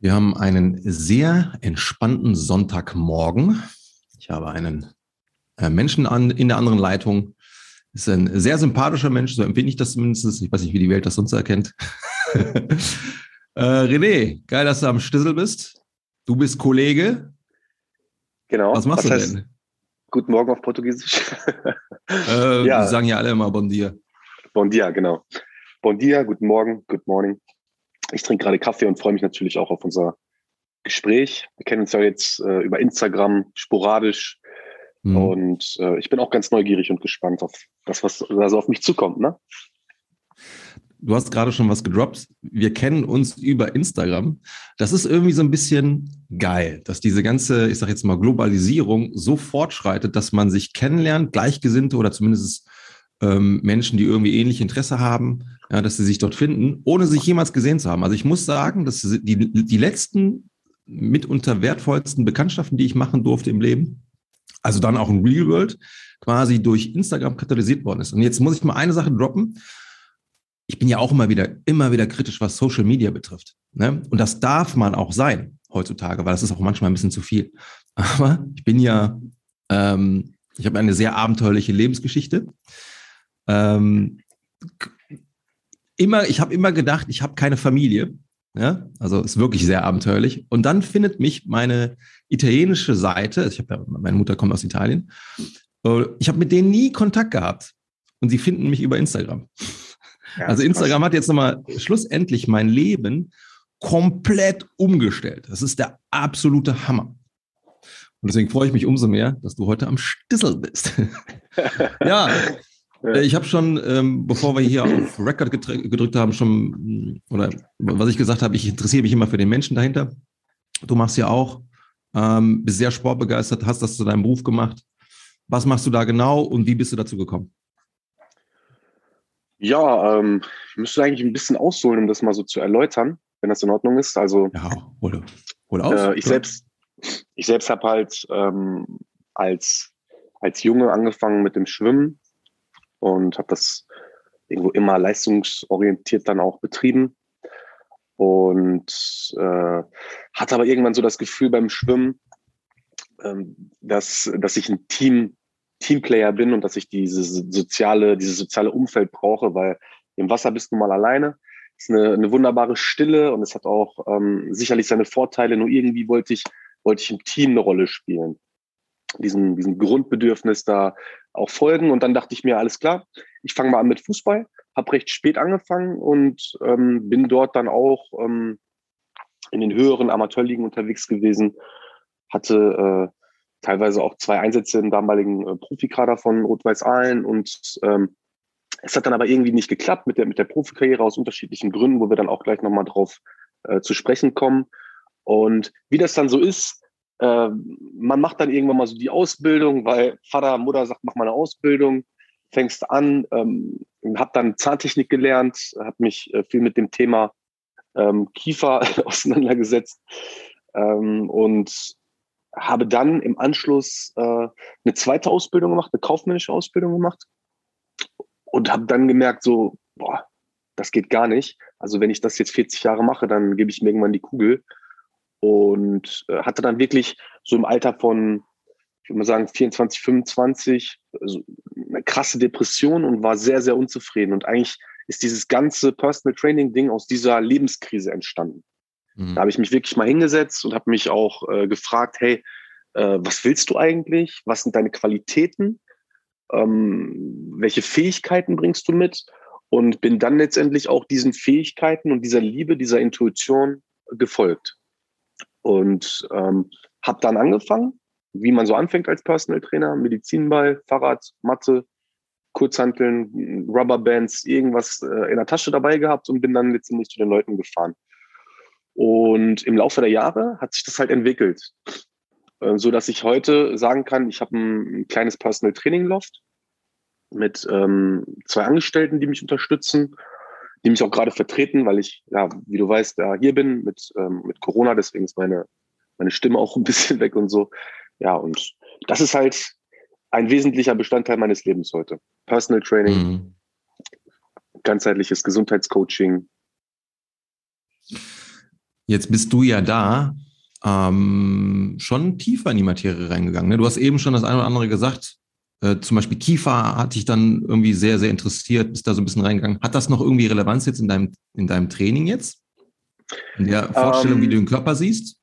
Wir haben einen sehr entspannten Sonntagmorgen. Ich habe einen äh, Menschen an, in der anderen Leitung. Ist ein sehr sympathischer Mensch, so empfinde ich das zumindest. Ich weiß nicht, wie die Welt das sonst erkennt. äh, René, geil, dass du am Stissel bist. Du bist Kollege. Genau. Was machst Was du denn? Guten Morgen auf Portugiesisch. Äh, Ja. Die sagen ja alle immer Bon dia. bon dia, genau. Bon dia, guten Morgen, good morning. Ich trinke gerade Kaffee und freue mich natürlich auch auf unser Gespräch. Wir kennen uns ja jetzt äh, über Instagram sporadisch Hm. und äh, ich bin auch ganz neugierig und gespannt auf das, was da so auf mich zukommt. Ne? Du hast gerade schon was gedroppt. Wir kennen uns über Instagram. Das ist irgendwie so ein bisschen geil, dass diese ganze, ich sag jetzt mal, Globalisierung so fortschreitet, dass man sich kennenlernt, Gleichgesinnte oder zumindest ähm, Menschen, die irgendwie ähnliche Interesse haben, ja, dass sie sich dort finden, ohne sich jemals gesehen zu haben. Also ich muss sagen, dass die, die letzten mitunter wertvollsten Bekanntschaften, die ich machen durfte im Leben, also dann auch in Real World, quasi durch Instagram katalysiert worden ist. Und jetzt muss ich mal eine Sache droppen ich bin ja auch immer wieder, immer wieder kritisch, was Social Media betrifft. Ne? Und das darf man auch sein heutzutage, weil das ist auch manchmal ein bisschen zu viel. Aber ich bin ja, ähm, ich habe eine sehr abenteuerliche Lebensgeschichte. Ähm, immer, ich habe immer gedacht, ich habe keine Familie. Ja? Also ist wirklich sehr abenteuerlich. Und dann findet mich meine italienische Seite, ich habe ja, meine Mutter kommt aus Italien, äh, ich habe mit denen nie Kontakt gehabt. Und sie finden mich über Instagram. Ja, Also Instagram hat jetzt nochmal schlussendlich mein Leben komplett umgestellt. Das ist der absolute Hammer. Und deswegen freue ich mich umso mehr, dass du heute am Stissel bist. ja, ich habe schon, ähm, bevor wir hier auf Record gedrückt haben, schon, oder was ich gesagt habe, ich interessiere mich immer für den Menschen dahinter. Du machst ja auch, ähm, bist sehr sportbegeistert, hast das zu deinem Beruf gemacht. Was machst du da genau und wie bist du dazu gekommen? Ja, ähm, ich müsste eigentlich ein bisschen ausholen, um das mal so zu erläutern, wenn das in Ordnung ist. Also Ja, hol, hol aus. Äh, ich selbst, ich selbst habe halt ähm, als als Junge angefangen mit dem Schwimmen und habe das irgendwo immer leistungsorientiert dann auch betrieben und äh, hatte aber irgendwann so das Gefühl beim Schwimmen, ähm, dass dass ich ein Team Teamplayer bin und dass ich dieses soziale dieses soziale Umfeld brauche, weil im Wasser bist du mal alleine ist eine, eine wunderbare Stille und es hat auch ähm, sicherlich seine Vorteile. Nur irgendwie wollte ich, wollte ich im Team eine Rolle spielen. Diesem, diesem Grundbedürfnis da auch folgen. Und dann dachte ich mir, alles klar, ich fange mal an mit Fußball, habe recht spät angefangen und ähm, bin dort dann auch ähm, in den höheren Amateurligen unterwegs gewesen, hatte äh, teilweise auch zwei Einsätze im damaligen äh, Profikader von Rot-Weiß Aalen und ähm, es hat dann aber irgendwie nicht geklappt mit der, mit der Profikarriere aus unterschiedlichen Gründen, wo wir dann auch gleich nochmal drauf äh, zu sprechen kommen. Und wie das dann so ist, man macht dann irgendwann mal so die Ausbildung, weil Vater, Mutter sagt, mach mal eine Ausbildung, fängst an, ähm, hab dann Zahntechnik gelernt, habe mich äh, viel mit dem Thema ähm, Kiefer auseinandergesetzt ähm, und habe dann im Anschluss äh, eine zweite Ausbildung gemacht, eine kaufmännische Ausbildung gemacht und habe dann gemerkt, so, boah, das geht gar nicht. Also wenn ich das jetzt 40 Jahre mache, dann gebe ich mir irgendwann die Kugel. Und äh, hatte dann wirklich so im Alter von, ich würde mal sagen, 24, 25, also eine krasse Depression und war sehr, sehr unzufrieden. Und eigentlich ist dieses ganze Personal Training Ding aus dieser Lebenskrise entstanden. Mhm. Da habe ich mich wirklich mal hingesetzt und habe mich auch äh, gefragt, hey, äh, was willst du eigentlich? Was sind deine Qualitäten? Ähm, welche Fähigkeiten bringst du mit? Und bin dann letztendlich auch diesen Fähigkeiten und dieser Liebe, dieser Intuition gefolgt. Und ähm, habe dann angefangen, wie man so anfängt als Personal Trainer, Medizinball, Fahrrad, Mathe, Kurzhanteln, Rubberbands, irgendwas äh, in der Tasche dabei gehabt und bin dann letztendlich zu den Leuten gefahren. Und im Laufe der Jahre hat sich das halt entwickelt, äh, so dass ich heute sagen kann, ich habe ein, ein kleines Personal Training Loft mit ähm, zwei Angestellten, die mich unterstützen, die mich auch gerade vertreten, weil ich, ja, wie du weißt, ja, hier bin mit, ähm, mit Corona, deswegen ist meine, meine Stimme auch ein bisschen weg und so. Ja, und das ist halt ein wesentlicher Bestandteil meines Lebens heute. Personal Training, Mhm. ganzheitliches Gesundheitscoaching. Jetzt bist du ja da ähm, schon tiefer in die Materie reingegangen. Ne? Du hast eben schon das eine oder andere gesagt. Äh, zum Beispiel Kiefer hat dich dann irgendwie sehr, sehr interessiert, bist da so ein bisschen reingegangen. Hat das noch irgendwie Relevanz jetzt in deinem, in deinem Training jetzt? In der Vorstellung, um, wie ähm, du den Körper siehst?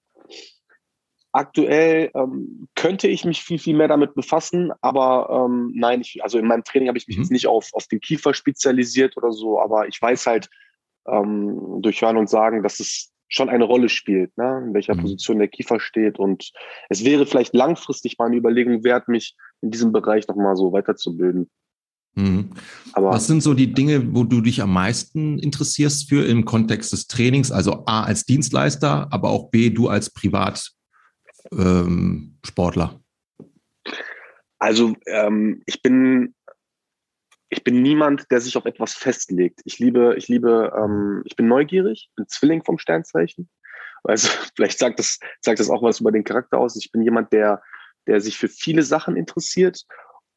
Aktuell ähm, könnte ich mich viel, viel mehr damit befassen, aber ähm, nein, ich, also in meinem Training habe ich mich mhm. jetzt nicht auf, auf den Kiefer spezialisiert oder so, aber ich weiß halt ähm, durch Hören und Sagen, dass es schon eine Rolle spielt, ne? in welcher mhm. Position der Kiefer steht. Und es wäre vielleicht langfristig mal eine Überlegung wert, mich in diesem Bereich nochmal so weiterzubilden. Mhm. Aber Was sind so die Dinge, wo du dich am meisten interessierst für im Kontext des Trainings? Also A als Dienstleister, aber auch B, du als Privatsportler? Ähm, also ähm, ich bin ich bin niemand, der sich auf etwas festlegt. Ich liebe, ich liebe, ähm, ich bin neugierig, bin Zwilling vom Sternzeichen. Also vielleicht sagt das, sagt das auch was über den Charakter aus. Ich bin jemand, der, der sich für viele Sachen interessiert.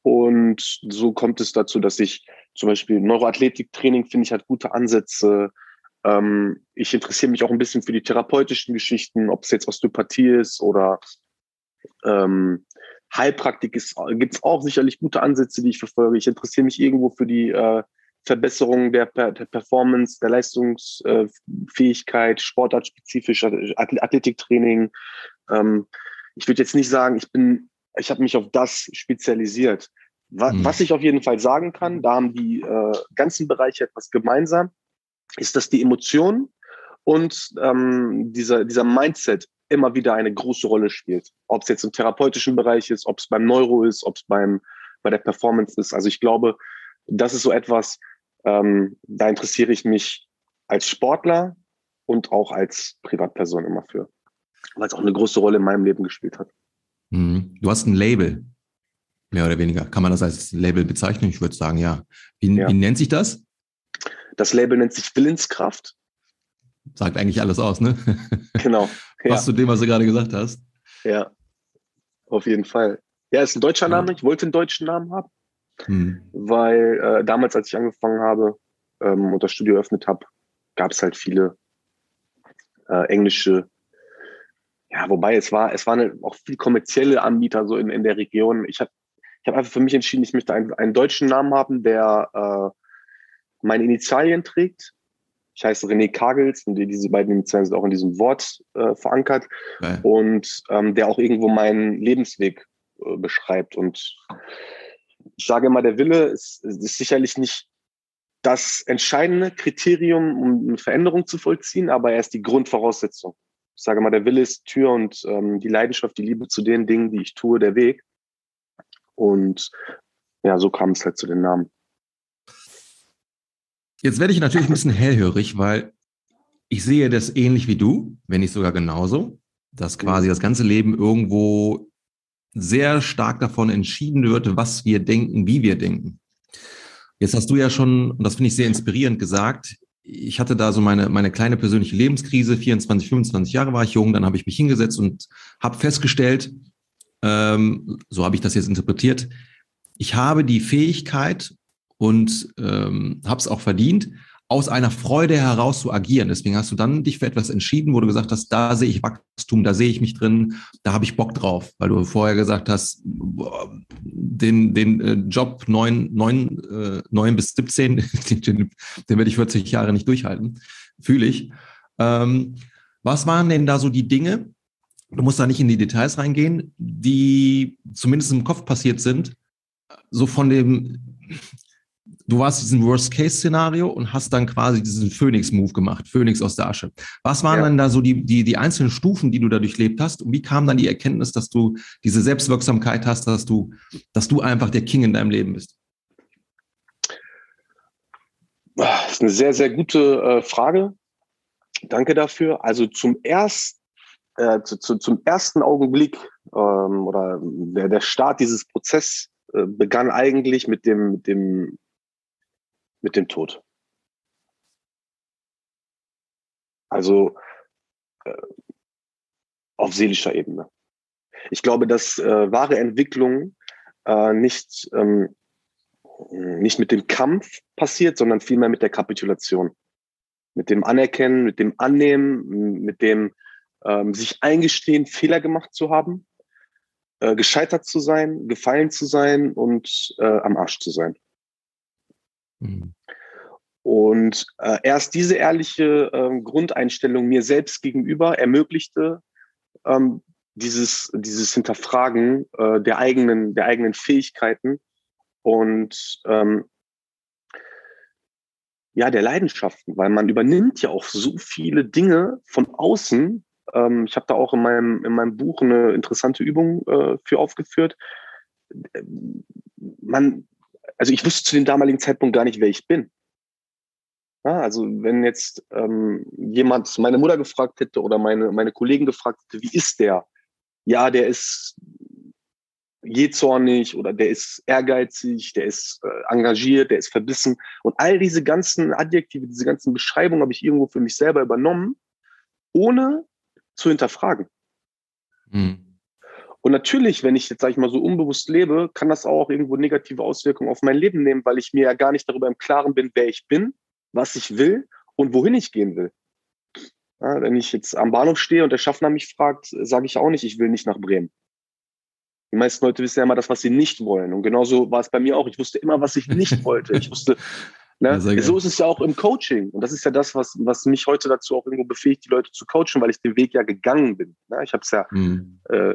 Und so kommt es dazu, dass ich zum Beispiel Neuroathletiktraining finde ich hat gute Ansätze. Ähm, ich interessiere mich auch ein bisschen für die therapeutischen Geschichten, ob es jetzt Osteopathie ist oder ähm, Heilpraktik gibt es auch sicherlich gute Ansätze, die ich verfolge. Ich interessiere mich irgendwo für die äh, Verbesserung der, der, Performance, der Leistungsfähigkeit, sportartspezifisch, Athletiktraining. Ähm, ich würde jetzt nicht sagen, ich bin, ich habe mich auf das spezialisiert. Was, mhm. was ich auf jeden Fall sagen kann, da haben die äh, ganzen Bereiche etwas gemeinsam, ist, dass die Emotionen und ähm, dieser, dieser Mindset immer wieder eine große Rolle spielt. Ob es jetzt im therapeutischen Bereich ist, ob es beim Neuro ist, ob es beim bei der Performance ist. Also ich glaube, das ist so etwas, ähm, da interessiere ich mich als Sportler und auch als Privatperson immer für, weil es auch eine große Rolle in meinem Leben gespielt hat. Mhm. Du hast ein Label, mehr oder weniger. Kann man das als Label bezeichnen? Ich würde sagen, ja. Wie, ja. wie nennt sich das? Das Label nennt sich Willenskraft. Sagt eigentlich alles aus, ne? Genau. Ja. Was zu dem, was du gerade gesagt hast. Ja, auf jeden Fall. Ja, ist ein deutscher Name. Ich wollte einen deutschen Namen haben, hm. weil äh, damals, als ich angefangen habe ähm, und das Studio eröffnet habe, gab es halt viele äh, englische, ja, wobei es war, es waren auch viele kommerzielle Anbieter so in, in der Region. Ich habe ich hab einfach für mich entschieden, ich möchte einen, einen deutschen Namen haben, der äh, meine Initialien trägt ich heiße René Kagels und diese beiden Initialen sind auch in diesem Wort äh, verankert ja. und ähm, der auch irgendwo meinen Lebensweg äh, beschreibt. Und ich sage immer, der Wille ist, ist sicherlich nicht das entscheidende Kriterium, um eine Veränderung zu vollziehen, aber er ist die Grundvoraussetzung. Ich sage mal, der Wille ist Tür und ähm, die Leidenschaft, die Liebe zu den Dingen, die ich tue, der Weg. Und ja, so kam es halt zu den Namen. Jetzt werde ich natürlich ein bisschen hellhörig, weil ich sehe das ähnlich wie du, wenn nicht sogar genauso, dass quasi das ganze Leben irgendwo sehr stark davon entschieden wird, was wir denken, wie wir denken. Jetzt hast du ja schon, und das finde ich sehr inspirierend gesagt, ich hatte da so meine, meine kleine persönliche Lebenskrise, 24, 25 Jahre war ich jung, dann habe ich mich hingesetzt und habe festgestellt, ähm, so habe ich das jetzt interpretiert, ich habe die Fähigkeit und ähm, habe es auch verdient, aus einer Freude heraus zu agieren. Deswegen hast du dann dich für etwas entschieden, wo du gesagt hast, da sehe ich Wachstum, da sehe ich mich drin, da habe ich Bock drauf, weil du vorher gesagt hast, den, den äh, Job neun neun äh, neun bis 17, den, den, den werde ich 40 Jahre nicht durchhalten, fühle ich. Ähm, was waren denn da so die Dinge, du musst da nicht in die Details reingehen, die zumindest im Kopf passiert sind, so von dem du warst diesen Worst-Case-Szenario und hast dann quasi diesen Phoenix-Move gemacht, Phoenix aus der Asche. Was waren ja. dann da so die, die, die einzelnen Stufen, die du da durchlebt hast? Und wie kam dann die Erkenntnis, dass du diese Selbstwirksamkeit hast, dass du, dass du einfach der King in deinem Leben bist? Das ist eine sehr, sehr gute äh, Frage. Danke dafür. Also zum ersten äh, zu, zu, zum ersten Augenblick ähm, oder der, der Start dieses Prozesses äh, begann eigentlich mit dem, mit dem mit dem Tod. Also äh, auf seelischer Ebene. Ich glaube, dass äh, wahre Entwicklung äh, nicht, ähm, nicht mit dem Kampf passiert, sondern vielmehr mit der Kapitulation. Mit dem Anerkennen, mit dem Annehmen, mit dem ähm, sich eingestehen, Fehler gemacht zu haben, äh, gescheitert zu sein, gefallen zu sein und äh, am Arsch zu sein. Mhm. Und äh, erst diese ehrliche äh, Grundeinstellung mir selbst gegenüber ermöglichte ähm, dieses, dieses Hinterfragen äh, der, eigenen, der eigenen Fähigkeiten und ähm, ja, der Leidenschaften, weil man übernimmt ja auch so viele Dinge von außen. Ähm, ich habe da auch in meinem, in meinem Buch eine interessante Übung äh, für aufgeführt. Man, also ich wusste zu dem damaligen Zeitpunkt gar nicht, wer ich bin. Ja, also wenn jetzt ähm, jemand meine Mutter gefragt hätte oder meine, meine Kollegen gefragt hätte, wie ist der? Ja, der ist jähzornig oder der ist ehrgeizig, der ist äh, engagiert, der ist verbissen. Und all diese ganzen Adjektive, diese ganzen Beschreibungen habe ich irgendwo für mich selber übernommen, ohne zu hinterfragen. Mhm. Und natürlich, wenn ich jetzt, sage ich mal, so unbewusst lebe, kann das auch irgendwo negative Auswirkungen auf mein Leben nehmen, weil ich mir ja gar nicht darüber im Klaren bin, wer ich bin was ich will und wohin ich gehen will. Ja, wenn ich jetzt am Bahnhof stehe und der Schaffner mich fragt, sage ich auch nicht, ich will nicht nach Bremen. Die meisten Leute wissen ja immer das, was sie nicht wollen. Und genauso war es bei mir auch. Ich wusste immer, was ich nicht wollte. Ich wusste, ne? Ja, so ist es ja auch im Coaching. Und das ist ja das, was, was mich heute dazu auch irgendwo befähigt, die Leute zu coachen, weil ich den Weg ja gegangen bin. Ne? Ich habe es ja mhm. äh,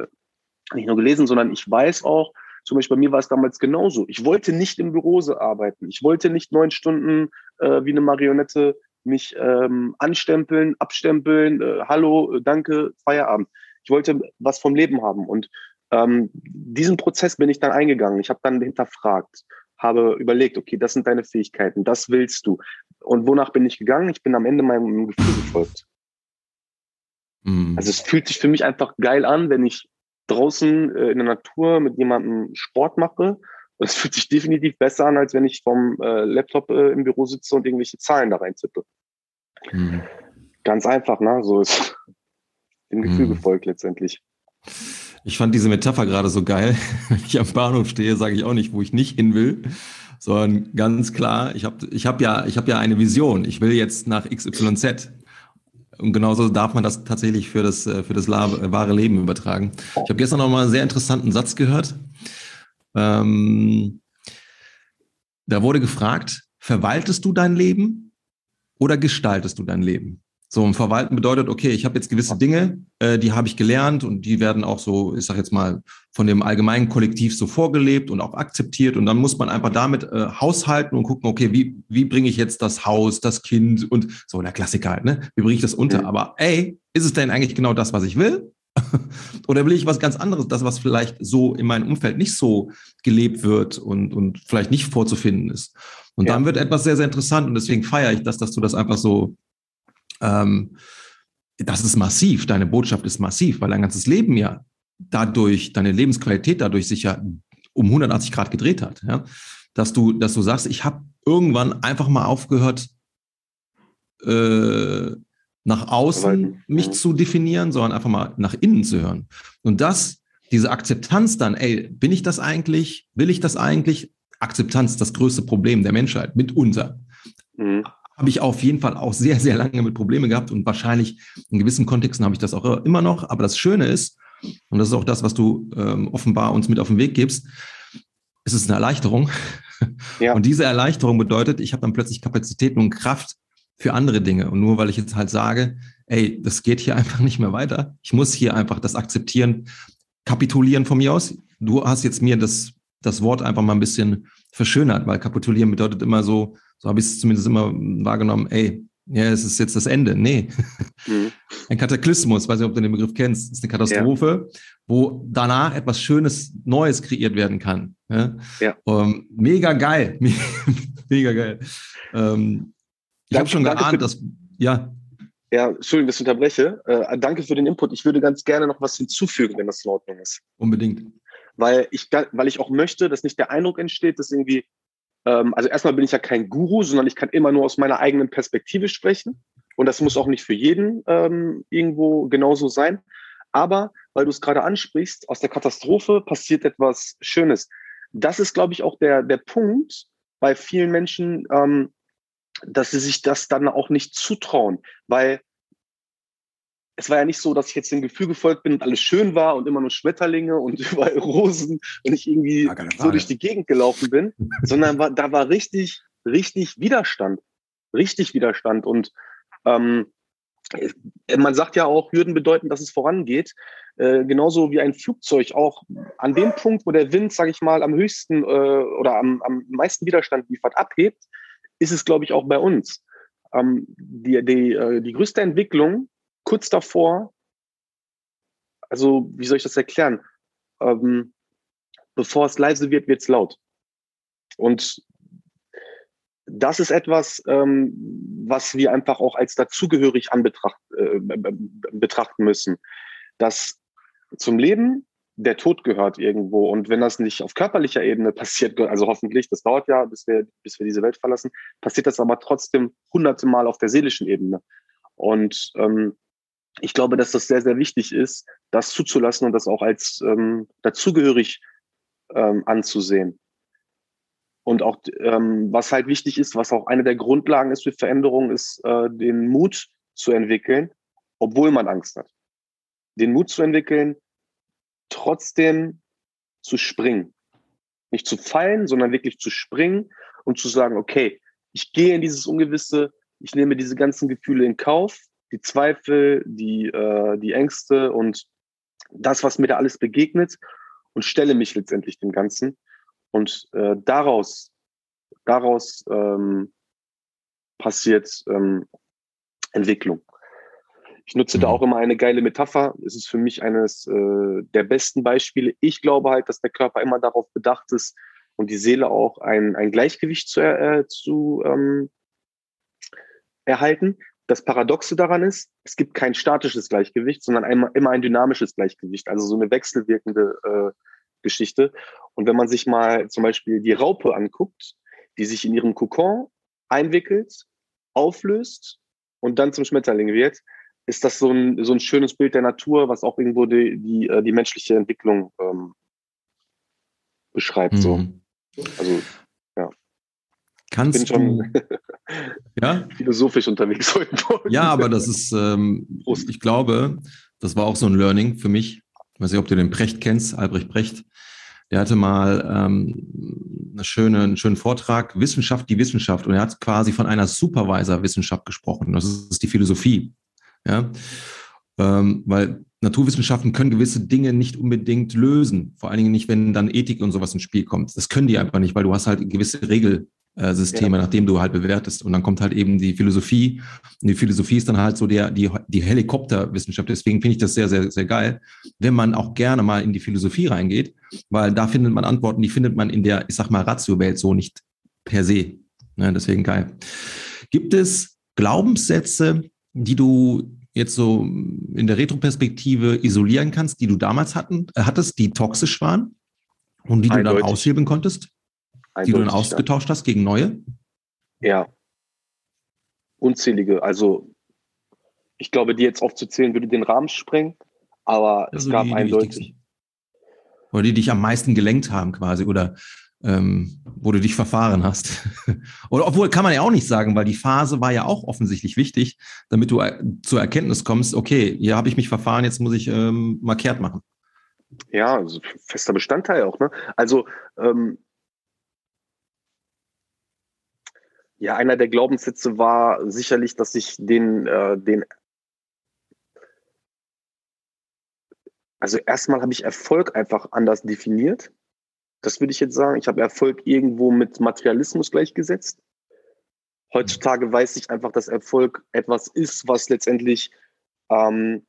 nicht nur gelesen, sondern ich weiß auch, zum Beispiel bei mir war es damals genauso. Ich wollte nicht im Büro arbeiten. Ich wollte nicht neun Stunden äh, wie eine Marionette mich ähm, anstempeln, abstempeln, äh, hallo, äh, danke, Feierabend. Ich wollte was vom Leben haben. Und ähm, diesen Prozess bin ich dann eingegangen. Ich habe dann hinterfragt, habe überlegt, okay, das sind deine Fähigkeiten, das willst du. Und wonach bin ich gegangen? Ich bin am Ende meinem Gefühl gefolgt. Mhm. Also es fühlt sich für mich einfach geil an, wenn ich draußen äh, in der Natur mit jemandem Sport mache. Das fühlt sich definitiv besser an, als wenn ich vom äh, Laptop äh, im Büro sitze und irgendwelche Zahlen da reinzippe. Mhm. Ganz einfach, ne? So ist dem Gefühl mhm. gefolgt letztendlich. Ich fand diese Metapher gerade so geil. Wenn ich am Bahnhof stehe, sage ich auch nicht, wo ich nicht hin will, sondern ganz klar, ich habe ich hab ja, ich hab ja eine Vision. Ich will jetzt nach XYZ. Und genauso darf man das tatsächlich für das, äh, für das wahre Leben übertragen. Ich habe gestern noch mal einen sehr interessanten Satz gehört. Ähm, da wurde gefragt, verwaltest du dein Leben oder gestaltest du dein Leben? So, und verwalten bedeutet, okay, ich habe jetzt gewisse Dinge, äh, die habe ich gelernt und die werden auch so, ich sage jetzt mal, von dem allgemeinen Kollektiv so vorgelebt und auch akzeptiert. Und dann muss man einfach damit äh, haushalten und gucken, okay, wie, wie bringe ich jetzt das Haus, das Kind und so, der Klassiker halt, ne? Wie bringe ich das unter? Aber ey, ist es denn eigentlich genau das, was ich will? Oder will ich was ganz anderes, das, was vielleicht so in meinem Umfeld nicht so gelebt wird und, und vielleicht nicht vorzufinden ist? Und ja. dann wird etwas sehr, sehr interessant und deswegen feiere ich das, dass du das einfach so ähm, das ist massiv, deine Botschaft ist massiv, weil dein ganzes Leben ja dadurch, deine Lebensqualität dadurch sich ja um 180 Grad gedreht hat. Ja? Dass du, dass du sagst, ich habe irgendwann einfach mal aufgehört, äh, nach außen mich zu definieren, sondern einfach mal nach innen zu hören. Und das, diese Akzeptanz dann, ey, bin ich das eigentlich? Will ich das eigentlich? Akzeptanz ist das größte Problem der Menschheit, mitunter. Mhm habe ich auf jeden Fall auch sehr, sehr lange mit Problemen gehabt und wahrscheinlich in gewissen Kontexten habe ich das auch immer noch. Aber das Schöne ist, und das ist auch das, was du ähm, offenbar uns mit auf den Weg gibst, es ist eine Erleichterung. Ja. Und diese Erleichterung bedeutet, ich habe dann plötzlich Kapazitäten und Kraft für andere Dinge. Und nur weil ich jetzt halt sage, ey, das geht hier einfach nicht mehr weiter. Ich muss hier einfach das akzeptieren, kapitulieren von mir aus. Du hast jetzt mir das, das Wort einfach mal ein bisschen verschönert, weil kapitulieren bedeutet immer so, so habe ich es zumindest immer wahrgenommen, ey, ja, es ist jetzt das Ende. Nee. Mhm. Ein Kataklysmus, weiß nicht, ob du den Begriff kennst, ist eine Katastrophe, ja. wo danach etwas Schönes, Neues kreiert werden kann. Ja. ja. Um, ähm, mega geil. mega geil. Ähm, ich habe schon geahnt, dass, ja. Ja, Entschuldigung, dass ich unterbreche. Äh, danke für den Input. Ich würde ganz gerne noch was hinzufügen, wenn das in Ordnung ist. Unbedingt. Weil ich, weil ich auch möchte, dass nicht der Eindruck entsteht, dass irgendwie ähm, also erstmal bin ich ja kein Guru, sondern ich kann immer nur aus meiner eigenen Perspektive sprechen. Und das muss auch nicht für jeden ähm, irgendwo genauso sein. Aber weil du es gerade ansprichst, aus der Katastrophe passiert etwas Schönes. Das ist, glaube ich, auch der, der Punkt bei vielen Menschen, ähm, dass sie sich das dann auch nicht zutrauen, weil es war ja nicht so, dass ich jetzt dem Gefühl gefolgt bin und alles schön war und immer nur Schmetterlinge und überall Rosen und ich irgendwie so durch die Gegend gelaufen bin, sondern war, da war richtig, richtig Widerstand. Richtig Widerstand. Und ähm, man sagt ja auch, Hürden bedeuten, dass es vorangeht. Äh, genauso wie ein Flugzeug auch an dem Punkt, wo der Wind, sage ich mal, am höchsten äh, oder am, am meisten Widerstand liefert, abhebt, ist es, glaube ich, auch bei uns. Ähm, die, die, äh, die größte Entwicklung kurz davor, also wie soll ich das erklären? Ähm, bevor es leise wird, wird es laut. Und das ist etwas, ähm, was wir einfach auch als dazugehörig anbetracht, äh, betrachten müssen. Dass zum Leben der Tod gehört irgendwo. Und wenn das nicht auf körperlicher Ebene passiert, also hoffentlich, das dauert ja, bis wir, bis wir diese Welt verlassen, passiert das aber trotzdem hunderte Mal auf der seelischen Ebene. Und ähm, ich glaube, dass das sehr, sehr wichtig ist, das zuzulassen und das auch als ähm, dazugehörig ähm, anzusehen. Und auch, ähm, was halt wichtig ist, was auch eine der Grundlagen ist für Veränderung, ist, äh, den Mut zu entwickeln, obwohl man Angst hat. Den Mut zu entwickeln, trotzdem zu springen. Nicht zu fallen, sondern wirklich zu springen und zu sagen, okay, ich gehe in dieses Ungewisse, ich nehme diese ganzen Gefühle in Kauf, die Zweifel, die, äh, die Ängste und das, was mir da alles begegnet und stelle mich letztendlich dem Ganzen. Und äh, daraus, daraus ähm, passiert ähm, Entwicklung. Ich nutze mhm. da auch immer eine geile Metapher. Es ist für mich eines äh, der besten Beispiele. Ich glaube halt, dass der Körper immer darauf bedacht ist und die Seele auch ein, ein Gleichgewicht zu, äh, zu ähm, erhalten das Paradoxe daran ist, es gibt kein statisches Gleichgewicht, sondern einmal, immer ein dynamisches Gleichgewicht, also so eine wechselwirkende äh, Geschichte. Und wenn man sich mal zum Beispiel die Raupe anguckt, die sich in ihrem Kokon einwickelt, auflöst und dann zum Schmetterling wird, ist das so ein, so ein schönes Bild der Natur, was auch irgendwo die, die, äh, die menschliche Entwicklung ähm, beschreibt. Mhm. So. Also Kannst bin schon ja? philosophisch unterwegs heute. Ja, aber das ist, ähm, ich glaube, das war auch so ein Learning für mich. Ich weiß nicht, ob du den Brecht kennst, Albrecht Brecht. Der hatte mal ähm, eine schöne, einen schönen Vortrag, Wissenschaft, die Wissenschaft. Und er hat quasi von einer Supervisor-Wissenschaft gesprochen. Das ist die Philosophie. Ja? Ähm, weil Naturwissenschaften können gewisse Dinge nicht unbedingt lösen. Vor allen Dingen nicht, wenn dann Ethik und sowas ins Spiel kommt. Das können die einfach nicht, weil du hast halt gewisse Regel, Systeme, ja. nachdem du halt bewertest. Und dann kommt halt eben die Philosophie. Und die Philosophie ist dann halt so der, die, die Helikopterwissenschaft. Deswegen finde ich das sehr, sehr, sehr geil, wenn man auch gerne mal in die Philosophie reingeht, weil da findet man Antworten, die findet man in der, ich sag mal, Ratio-Welt so nicht per se. Ne, deswegen geil. Gibt es Glaubenssätze, die du jetzt so in der Retroperspektive isolieren kannst, die du damals hatten, äh, hattest, die toxisch waren und die Eindeutig. du dann aushebeln konntest? Die du dann ausgetauscht hast gegen neue? Ja. Unzählige. Also, ich glaube, die jetzt aufzuzählen, würde den Rahmen sprengen, aber also es gab die, eindeutig. Oder die dich am meisten gelenkt haben, quasi, oder ähm, wo du dich verfahren hast. oder obwohl kann man ja auch nicht sagen, weil die Phase war ja auch offensichtlich wichtig, damit du äh, zur Erkenntnis kommst, okay, hier habe ich mich verfahren, jetzt muss ich ähm, mal kehrt machen. Ja, also fester Bestandteil auch. Ne? Also ähm, Ja, einer der Glaubenssätze war sicherlich, dass ich den, äh, den also erstmal habe ich Erfolg einfach anders definiert. Das würde ich jetzt sagen. Ich habe Erfolg irgendwo mit Materialismus gleichgesetzt. Heutzutage weiß ich einfach, dass Erfolg etwas ist, was letztendlich ähm,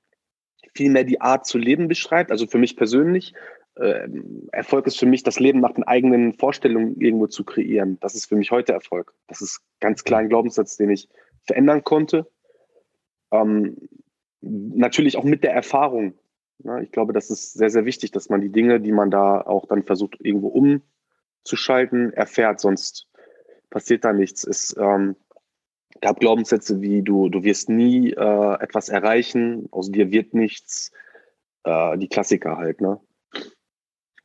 viel mehr die Art zu leben beschreibt. Also für mich persönlich äh, Erfolg ist für mich, das Leben nach den eigenen Vorstellungen irgendwo zu kreieren. Das ist für mich heute Erfolg. Das ist ganz klar ein Glaubenssatz, den ich verändern konnte. Ähm, natürlich auch mit der Erfahrung. Ja, ich glaube, das ist sehr, sehr wichtig, dass man die Dinge, die man da auch dann versucht, irgendwo umzuschalten, erfährt, sonst passiert da nichts. Es ähm, gab Glaubenssätze wie du, du wirst nie äh, etwas erreichen, aus dir wird nichts, äh, die Klassiker halt, ne?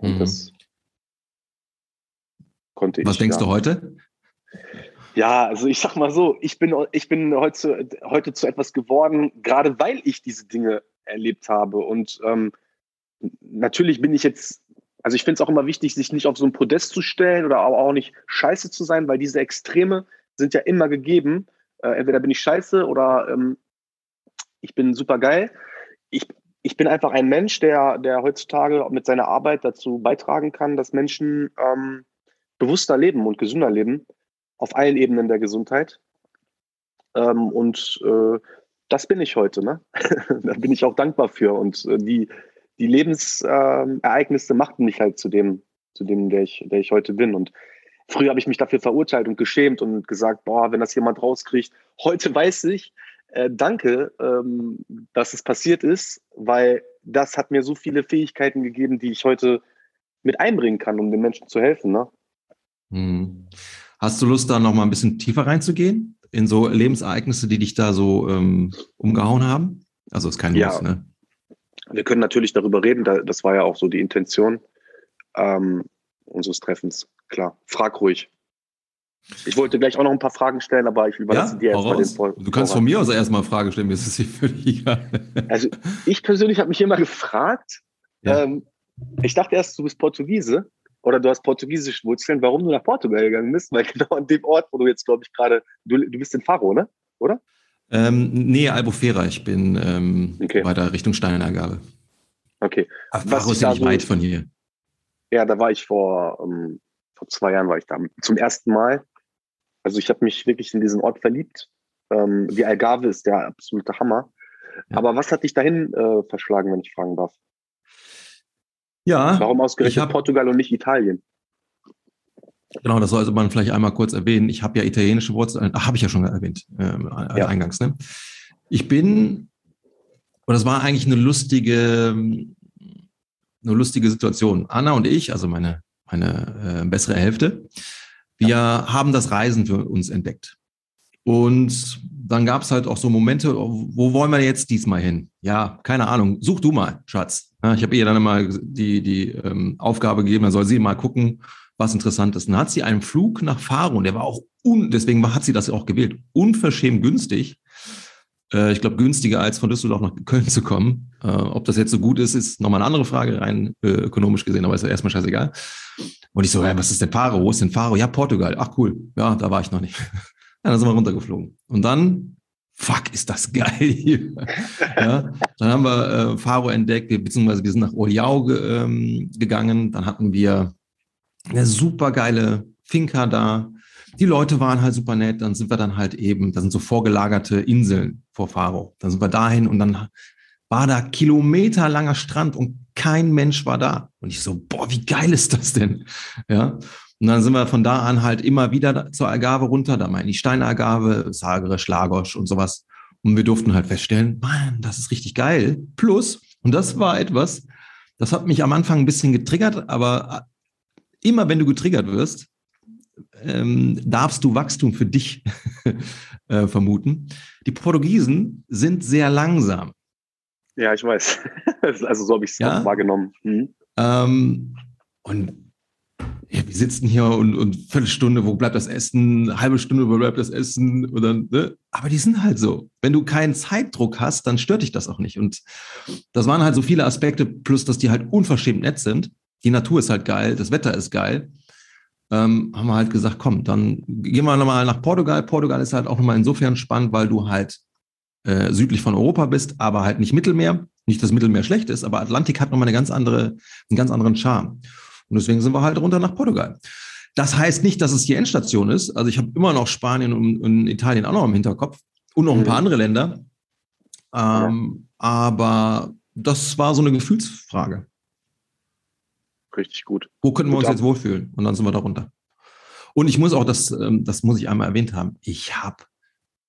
Und mhm. das konnte ich. Was denkst du heute? Ja, also ich sag mal so, ich bin, ich bin heute, heute zu etwas geworden, gerade weil ich diese Dinge erlebt habe. Und ähm, natürlich bin ich jetzt, also ich finde es auch immer wichtig, sich nicht auf so ein Podest zu stellen oder auch nicht scheiße zu sein, weil diese Extreme sind ja immer gegeben. Äh, entweder bin ich scheiße oder ähm, ich bin super geil. Ich, ich bin einfach ein Mensch, der, der heutzutage mit seiner Arbeit dazu beitragen kann, dass Menschen ähm, bewusster leben und gesünder leben auf allen Ebenen der Gesundheit. Ähm, und äh, das bin ich heute. Ne? da bin ich auch dankbar für. Und äh, die, die Lebensereignisse äh, machten mich halt zu dem, zu dem, der ich, der ich heute bin. Und früher habe ich mich dafür verurteilt und geschämt und gesagt, boah, wenn das jemand rauskriegt. Heute weiß ich, äh, danke, ähm, dass es passiert ist, weil das hat mir so viele Fähigkeiten gegeben, die ich heute mit einbringen kann, um den Menschen zu helfen. Ne? Hm. Hast du Lust, da noch mal ein bisschen tiefer reinzugehen? In so Lebensereignisse, die dich da so ähm, umgehauen haben? Also ist kein ja. Muss, ne? Wir können natürlich darüber reden, das war ja auch so die Intention ähm, unseres Treffens. Klar, frag ruhig. Ich wollte gleich auch noch ein paar Fragen stellen, aber ich überlasse ja, dir jetzt mal den Vor Du kannst von mir aus erstmal Fragen stellen, mir ist es völlig egal. Also ich persönlich habe mich immer gefragt, ja. ähm, ich dachte erst, du bist Portugiese, oder du hast portugiesische Wurzeln, warum du nach Portugal gegangen bist, weil genau an dem Ort, wo du jetzt, glaube ich, gerade, du, du bist in Faro, ne? Oder? Ähm, nee, Albufera. Ich bin ähm, okay. weiter Richtung Steinergabe. Okay. Faro ist ja nicht weit von hier. Ja, da war ich vor, ähm, vor zwei Jahren war ich da zum ersten Mal. Also ich habe mich wirklich in diesen Ort verliebt. Ähm, die Algarve ist der absolute Hammer. Ja. Aber was hat dich dahin äh, verschlagen, wenn ich fragen darf? Ja. Warum ausgerechnet hab, Portugal und nicht Italien? Genau, das sollte man vielleicht einmal kurz erwähnen. Ich habe ja italienische Wurzeln, habe ich ja schon erwähnt, äh, ja. eingangs. Ne? Ich bin, und das war eigentlich eine lustige, eine lustige Situation. Anna und ich, also meine, meine äh, bessere Hälfte, wir ja. haben das Reisen für uns entdeckt. Und dann gab es halt auch so Momente, wo wollen wir jetzt diesmal hin? Ja, keine Ahnung. Such du mal, Schatz. Ja, ich habe ihr dann mal die, die ähm, Aufgabe gegeben, dann soll sie mal gucken, was interessant ist. Und dann hat sie einen Flug nach Faro und der war auch, un, deswegen hat sie das auch gewählt, unverschämt günstig. Äh, ich glaube, günstiger als von Düsseldorf nach Köln zu kommen. Äh, ob das jetzt so gut ist, ist nochmal eine andere Frage, rein äh, ökonomisch gesehen, aber ist ja erstmal scheißegal. Und ich so, ja, was ist denn Faro? Wo ist denn Faro? Ja, Portugal. Ach cool. Ja, da war ich noch nicht. Ja, dann sind wir runtergeflogen. Und dann fuck, ist das geil hier. ja, dann haben wir äh, Faro entdeckt, beziehungsweise wir sind nach Oljau ge, ähm, gegangen. Dann hatten wir eine super geile Finca da. Die Leute waren halt super nett. Dann sind wir dann halt eben, da sind so vorgelagerte Inseln vor Faro. Dann sind wir dahin und dann war da kilometerlanger Strand und kein Mensch war da. Und ich so, boah, wie geil ist das denn? Ja. Und dann sind wir von da an halt immer wieder zur Agave runter, da mal in die Steinagave, Sagere, Schlagosch und sowas. Und wir durften halt feststellen, Mann, das ist richtig geil. Plus, und das war etwas, das hat mich am Anfang ein bisschen getriggert, aber immer wenn du getriggert wirst, ähm, darfst du Wachstum für dich äh, vermuten. Die Portugiesen sind sehr langsam. Ja, ich weiß. also so habe ich es ja? wahrgenommen. Mhm. Ähm, und ja, wir sitzen hier und, und Viertelstunde, wo bleibt das Essen, halbe Stunde, wo bleibt das Essen? Oder, ne? Aber die sind halt so. Wenn du keinen Zeitdruck hast, dann stört dich das auch nicht. Und das waren halt so viele Aspekte, plus dass die halt unverschämt nett sind. Die Natur ist halt geil, das Wetter ist geil. Ähm, haben wir halt gesagt, komm, dann gehen wir nochmal nach Portugal. Portugal ist halt auch nochmal insofern spannend, weil du halt äh, südlich von Europa bist, aber halt nicht Mittelmeer. Nicht, dass Mittelmeer schlecht ist, aber Atlantik hat nochmal eine ganz andere, einen ganz anderen Charme. Und deswegen sind wir halt runter nach Portugal. Das heißt nicht, dass es die Endstation ist. Also ich habe immer noch Spanien und, und, Italien auch noch im Hinterkopf und noch ein paar mhm. andere Länder. Ähm, ja. Aber das war so eine Gefühlsfrage. Richtig gut. Wo könnten wir uns jetzt wohlfühlen? Und dann sind wir da runter. Und ich muss auch, das, ähm, das muss ich einmal erwähnt haben, ich habe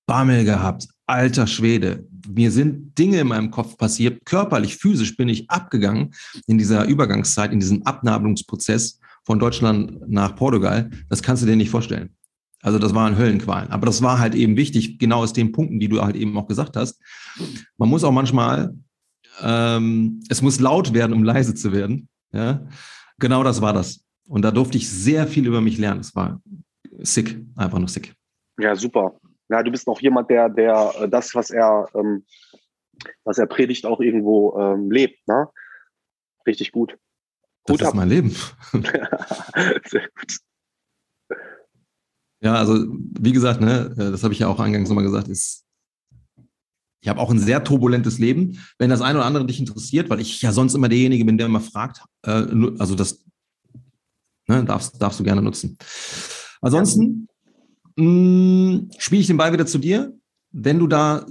Bammel gehabt. Alter Schwede. Mir sind Dinge in meinem Kopf passiert. Körperlich, physisch bin ich abgegangen in dieser Übergangszeit, in diesem Abnabelungsprozess von Deutschland nach Portugal. Das kannst du dir nicht vorstellen. Also das waren Höllenqualen. Aber das war halt eben wichtig, genau aus den Punkten, die du halt eben auch gesagt hast. Man muss auch manchmal, ähm, es muss laut werden, um leise zu werden. Ja, genau das war das. Und da durfte ich sehr viel über mich lernen. Es war sick, einfach nur sick. Ja, super. Ja, du bist noch jemand, der, der äh, das, was er, ähm, was er predigt, auch irgendwo ähm, lebt, ne? Richtig gut. Das gut ist ab. mein Leben. Sehr gut. Ja, also wie gesagt, ne, äh, das habe ich ja auch eingangs nochmal gesagt, ist, ich habe auch ein sehr turbulentes Leben. Wenn das eine oder andere dich interessiert, weil ich ja sonst immer derjenige bin, der immer fragt, äh, also das ne, darfst, darfst du gerne nutzen. Ansonsten mm, spiele ich den Ball wieder zu dir. Wenn du da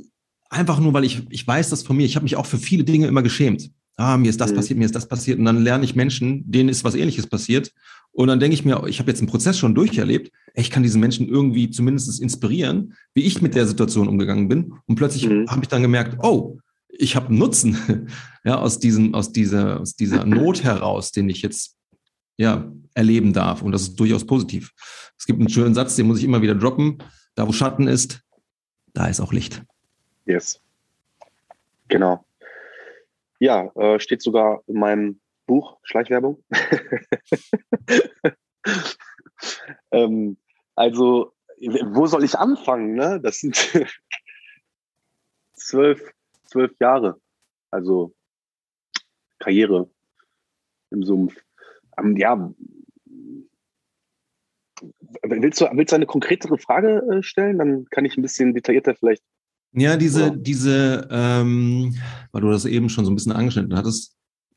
einfach nur, weil ich, ich weiß das von mir, ich habe mich auch für viele Dinge immer geschämt. Ah, mir ist das mhm. passiert, mir ist das passiert. Und dann lerne ich Menschen, denen ist was ähnliches passiert. Und dann denke ich mir, ich habe jetzt einen Prozess schon durcherlebt. Ich kann diesen Menschen irgendwie zumindest inspirieren, wie ich mit der Situation umgegangen bin. Und plötzlich mhm. habe ich dann gemerkt, oh, ich habe Nutzen ja, aus, diesem, aus, dieser, aus dieser Not heraus, den ich jetzt ja, erleben darf. Und das ist durchaus positiv. Es gibt einen schönen Satz, den muss ich immer wieder droppen. Da, wo Schatten ist, da ist auch Licht. Yes. Genau. Ja, äh, steht sogar in meinem Buch, Schleichwerbung. ähm, also, wo soll ich anfangen? Ne? Das sind zwölf, zwölf Jahre. Also Karriere im Sumpf. Ähm, ja, willst du, willst du eine konkretere Frage äh, stellen? Dann kann ich ein bisschen detaillierter vielleicht. Ja, diese, oder? diese, ähm, weil du das eben schon so ein bisschen angeschnitten hattest,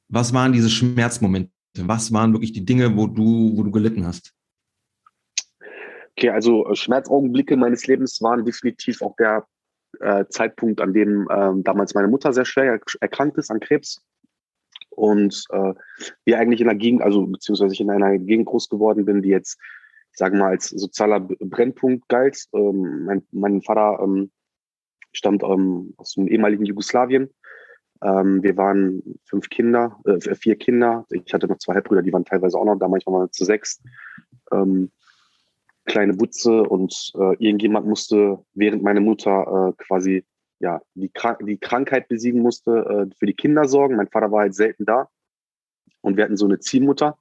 was waren diese Schmerzmomente? Was waren wirklich die Dinge, wo du, wo du gelitten hast? Okay, also äh, Schmerzaugenblicke meines Lebens waren definitiv auch der äh, Zeitpunkt, an dem äh, damals meine Mutter sehr schwer erkrankt ist an Krebs und äh, wir eigentlich in einer Gegend, also beziehungsweise ich in einer Gegend groß geworden bin, die jetzt, ich sage mal, als sozialer Brennpunkt galt. Ähm, mein, mein Vater ähm, stammt ähm, aus dem ehemaligen Jugoslawien. Ähm, wir waren fünf Kinder, äh, vier Kinder. Ich hatte noch zwei Halbbrüder, die waren teilweise auch noch da, manchmal waren wir zu sechs. Ähm, kleine Butze und äh, irgendjemand musste, während meine Mutter äh, quasi ja, die, die Krankheit besiegen musste, äh, für die Kinder sorgen. Mein Vater war halt selten da. Und wir hatten so eine Ziehmutter,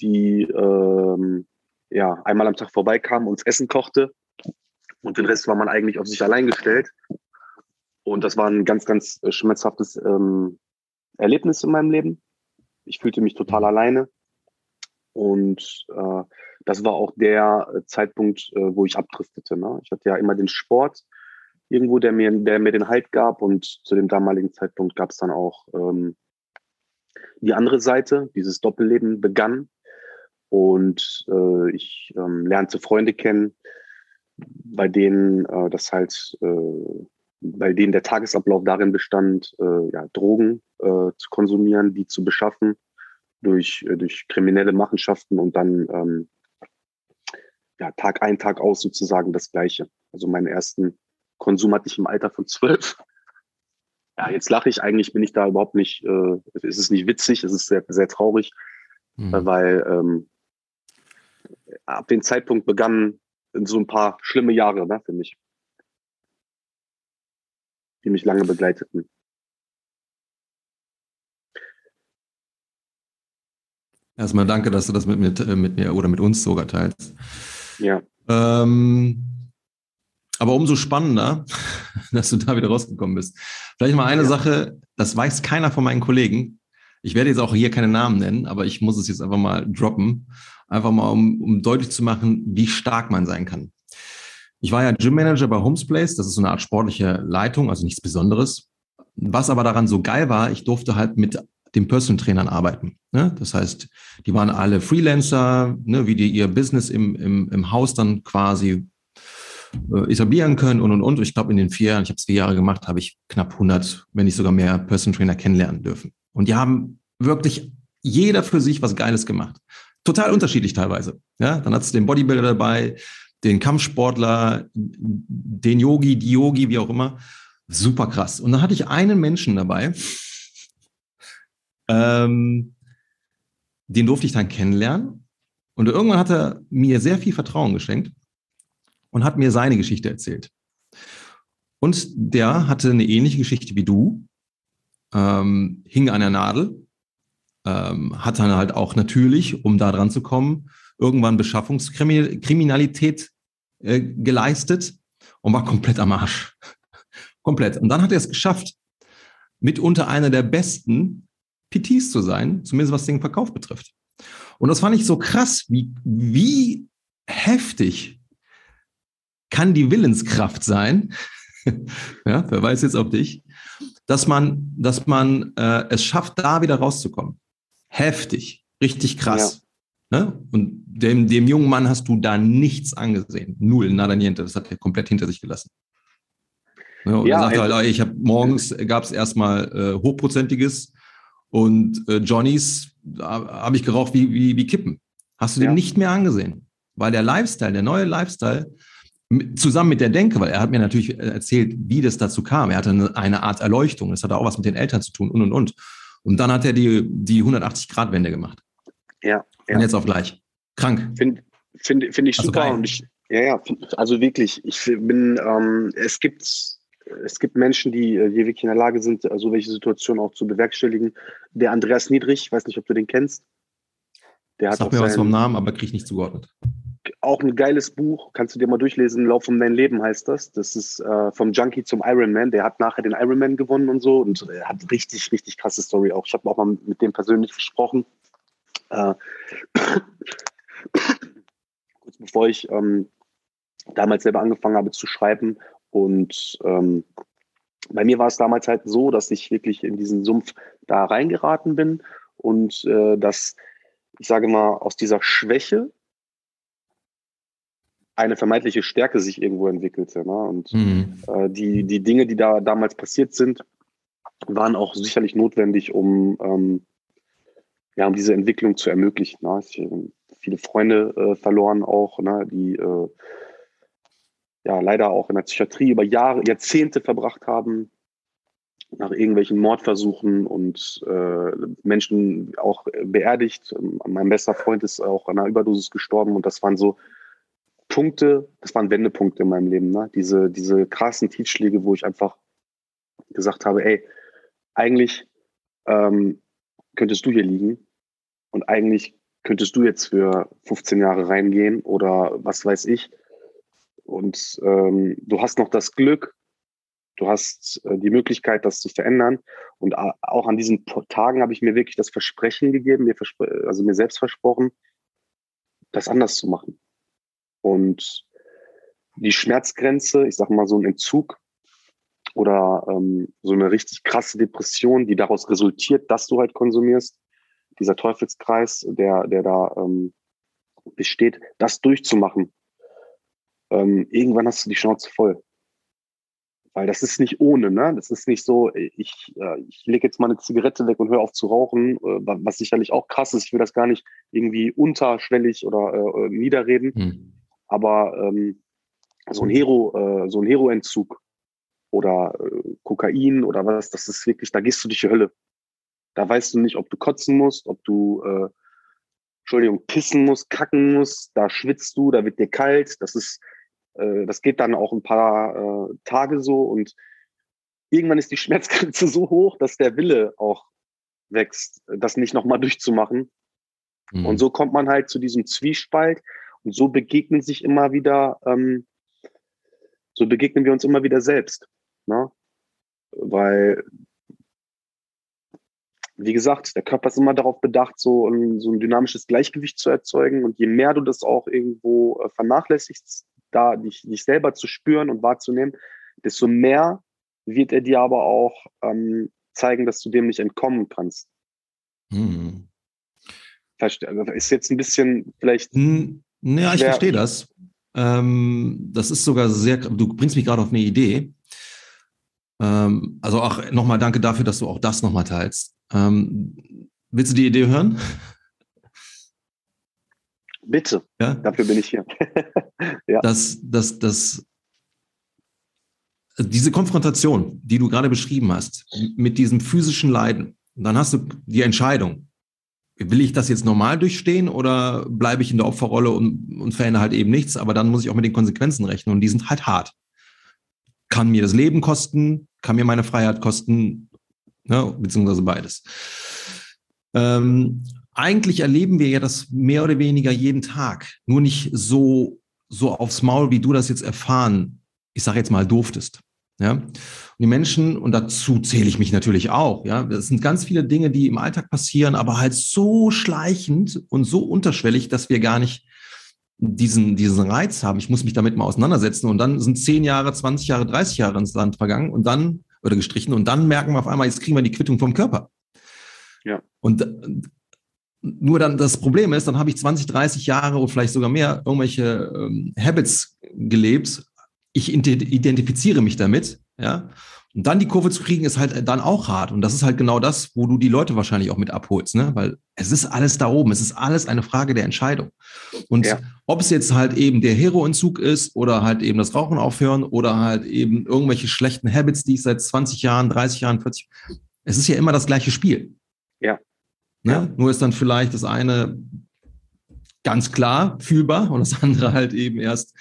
die ähm, ja, einmal am Tag vorbeikam, uns Essen kochte. Und den Rest war man eigentlich auf sich allein gestellt. Und das war ein ganz, ganz äh, schmerzhaftes ähm, Erlebnis in meinem Leben. Ich fühlte mich total alleine. Und äh, das war auch der Zeitpunkt, äh, wo ich abdriftete. Ne? Ich hatte ja immer den Sport irgendwo, der mir, der mir den Halt gab. Und zu dem damaligen Zeitpunkt gab es dann auch ähm, die andere Seite. Dieses Doppelleben begann. Und äh, ich ähm, lernte Freunde kennen, bei denen äh, das halt, äh, bei denen der Tagesablauf darin bestand, äh, ja, Drogen äh, zu konsumieren, die zu beschaffen durch, äh, durch kriminelle Machenschaften und dann ähm, ja, Tag ein, Tag aus sozusagen das Gleiche. Also meine ersten Konsum hatte ich im Alter von zwölf. Ja, jetzt lache ich eigentlich, bin ich da überhaupt nicht, äh, es ist nicht witzig, es ist sehr, sehr traurig, mhm. weil ähm, ab dem Zeitpunkt begannen so ein paar schlimme Jahre ne, für mich, die mich lange begleiteten. Erstmal danke, dass du das mit, mit, äh, mit mir oder mit uns sogar teilst. Ja. Ähm, aber umso spannender, dass du da wieder rausgekommen bist. Vielleicht mal eine ja. Sache, das weiß keiner von meinen Kollegen. Ich werde jetzt auch hier keine Namen nennen, aber ich muss es jetzt einfach mal droppen. Einfach mal, um, um deutlich zu machen, wie stark man sein kann. Ich war ja Gym Manager bei Homes Place. Das ist so eine Art sportliche Leitung, also nichts Besonderes. Was aber daran so geil war, ich durfte halt mit den Personal Trainern arbeiten. Ne? Das heißt, die waren alle Freelancer, ne, wie die ihr Business im, im, im Haus dann quasi äh, etablieren können und und und. Ich glaube, in den vier Jahren, ich habe es vier Jahre gemacht, habe ich knapp 100, wenn nicht sogar mehr Person Trainer kennenlernen dürfen. Und die haben wirklich jeder für sich was Geiles gemacht. Total unterschiedlich teilweise. Ja, dann hat es den Bodybuilder dabei, den Kampfsportler, den Yogi, die Yogi, wie auch immer. Super krass. Und dann hatte ich einen Menschen dabei, ähm, den durfte ich dann kennenlernen. Und irgendwann hat er mir sehr viel Vertrauen geschenkt und hat mir seine Geschichte erzählt. Und der hatte eine ähnliche Geschichte wie du, ähm, hing an der Nadel, ähm, hat dann halt auch natürlich, um da dran zu kommen, irgendwann Beschaffungskriminalität äh, geleistet und war komplett am Arsch. komplett. Und dann hat er es geschafft, mitunter einer der besten PTs zu sein, zumindest was den Verkauf betrifft. Und das fand ich so krass, wie, wie heftig kann die Willenskraft sein, ja, wer weiß jetzt ob dich, dass man, dass man äh, es schafft, da wieder rauszukommen. Heftig, richtig krass. Ja. Ne? Und dem, dem jungen Mann hast du da nichts angesehen. Null, nada niente. Das hat er komplett hinter sich gelassen. Ne? Und ja, er sagt halt, ich habe morgens gab es erstmal äh, hochprozentiges und äh, Johnnies habe ich geraucht wie, wie, wie Kippen. Hast du ja. den nicht mehr angesehen. Weil der Lifestyle, der neue Lifestyle, zusammen mit der Denke, weil er hat mir natürlich erzählt, wie das dazu kam. Er hatte eine, eine Art Erleuchtung. Das hatte auch was mit den Eltern zu tun und und und. Und dann hat er die, die 180-Grad-Wende gemacht. Ja, ja. Und jetzt auf gleich. Krank. Finde find, find ich also super. Geil. Und ich, ja, ja, also wirklich, ich bin, ähm, es gibt, es gibt Menschen, die, äh, die wirklich in der Lage sind, so also welche Situationen auch zu bewerkstelligen. Der Andreas Niedrich, ich weiß nicht, ob du den kennst. Der hat Sag mir was vom Namen, aber kriege ich nicht zugeordnet auch ein geiles Buch, kannst du dir mal durchlesen, Lauf um dein Leben heißt das. Das ist äh, vom Junkie zum Ironman. Der hat nachher den Ironman gewonnen und so und er hat richtig, richtig krasse Story auch. Ich habe auch mal mit dem persönlich gesprochen. Äh, kurz bevor ich ähm, damals selber angefangen habe zu schreiben und ähm, bei mir war es damals halt so, dass ich wirklich in diesen Sumpf da reingeraten bin und äh, dass, ich sage mal, aus dieser Schwäche, eine vermeintliche Stärke sich irgendwo entwickelte. Ne? Und mhm. äh, die, die Dinge, die da damals passiert sind, waren auch sicherlich notwendig, um, ähm, ja, um diese Entwicklung zu ermöglichen. Ne? Ich, äh, viele Freunde äh, verloren auch, ne? die äh, ja leider auch in der Psychiatrie über Jahre, Jahrzehnte verbracht haben, nach irgendwelchen Mordversuchen und äh, Menschen auch beerdigt. Mein bester Freund ist auch an einer Überdosis gestorben und das waren so Punkte, das waren Wendepunkte in meinem Leben, ne? diese, diese krassen Tiefschläge, wo ich einfach gesagt habe, ey, eigentlich ähm, könntest du hier liegen und eigentlich könntest du jetzt für 15 Jahre reingehen oder was weiß ich. Und ähm, du hast noch das Glück, du hast äh, die Möglichkeit, das zu verändern. Und auch an diesen Tagen habe ich mir wirklich das Versprechen gegeben, mir verspr also mir selbst versprochen, das anders zu machen. Und die Schmerzgrenze, ich sage mal so ein Entzug oder ähm, so eine richtig krasse Depression, die daraus resultiert, dass du halt konsumierst, dieser Teufelskreis, der, der da ähm, besteht, das durchzumachen. Ähm, irgendwann hast du die Schnauze voll. Weil das ist nicht ohne, ne? Das ist nicht so, ich, äh, ich lege jetzt mal eine Zigarette weg und höre auf zu rauchen, äh, was sicherlich auch krass ist. Ich will das gar nicht irgendwie unterschwellig oder äh, niederreden. Hm. Aber ähm, so ein Hero, äh, so ein Heroentzug oder äh, Kokain oder was, das ist wirklich, da gehst du durch die Hölle. Da weißt du nicht, ob du kotzen musst, ob du, äh, Entschuldigung, pissen musst, kacken musst, da schwitzt du, da wird dir kalt. Das ist, äh, das geht dann auch ein paar äh, Tage so und irgendwann ist die Schmerzgrenze so hoch, dass der Wille auch wächst, das nicht nochmal durchzumachen. Mhm. Und so kommt man halt zu diesem Zwiespalt. Und so begegnen sich immer wieder, ähm, so begegnen wir uns immer wieder selbst. Ne? Weil, wie gesagt, der Körper ist immer darauf bedacht, so ein, so ein dynamisches Gleichgewicht zu erzeugen. Und je mehr du das auch irgendwo äh, vernachlässigst, da dich, dich selber zu spüren und wahrzunehmen, desto mehr wird er dir aber auch ähm, zeigen, dass du dem nicht entkommen kannst. Mhm. Ist jetzt ein bisschen vielleicht. Hm, ja, ich verstehe das. Ähm, das ist sogar sehr, du bringst mich gerade auf eine Idee. Ähm, also auch nochmal danke dafür, dass du auch das nochmal teilst. Ähm, willst du die Idee hören? Bitte. Ja? Dafür bin ich hier. ja. Das, das, das, diese Konfrontation, die du gerade beschrieben hast, mit diesem physischen Leiden, dann hast du die Entscheidung, will ich das jetzt normal durchstehen oder bleibe ich in der Opferrolle und, und verändere halt eben nichts? Aber dann muss ich auch mit den Konsequenzen rechnen und die sind halt hart. Kann mir das Leben kosten, kann mir meine Freiheit kosten, ne, beziehungsweise beides. Ähm, eigentlich erleben wir ja das mehr oder weniger jeden Tag, nur nicht so, so aufs Maul, wie du das jetzt erfahren, ich sage jetzt mal, durftest. Ja, und die Menschen, und dazu zähle ich mich natürlich auch, ja, das sind ganz viele Dinge, die im Alltag passieren, aber halt so schleichend und so unterschwellig, dass wir gar nicht diesen, diesen Reiz haben. Ich muss mich damit mal auseinandersetzen und dann sind zehn Jahre, 20 Jahre, 30 Jahre ins Land vergangen und dann, oder gestrichen, und dann merken wir auf einmal, jetzt kriegen wir die Quittung vom Körper. Ja. Und nur dann das Problem ist, dann habe ich 20, 30 Jahre oder vielleicht sogar mehr irgendwelche ähm, Habits gelebt. Ich identifiziere mich damit, ja. Und dann die Kurve zu kriegen, ist halt dann auch hart. Und das ist halt genau das, wo du die Leute wahrscheinlich auch mit abholst, ne? Weil es ist alles da oben. Es ist alles eine Frage der Entscheidung. Und ja. ob es jetzt halt eben der Heroentzug ist oder halt eben das Rauchen aufhören oder halt eben irgendwelche schlechten Habits, die ich seit 20 Jahren, 30 Jahren, 40, es ist ja immer das gleiche Spiel. Ja. Ne? Ja. Nur ist dann vielleicht das eine ganz klar fühlbar und das andere halt eben erst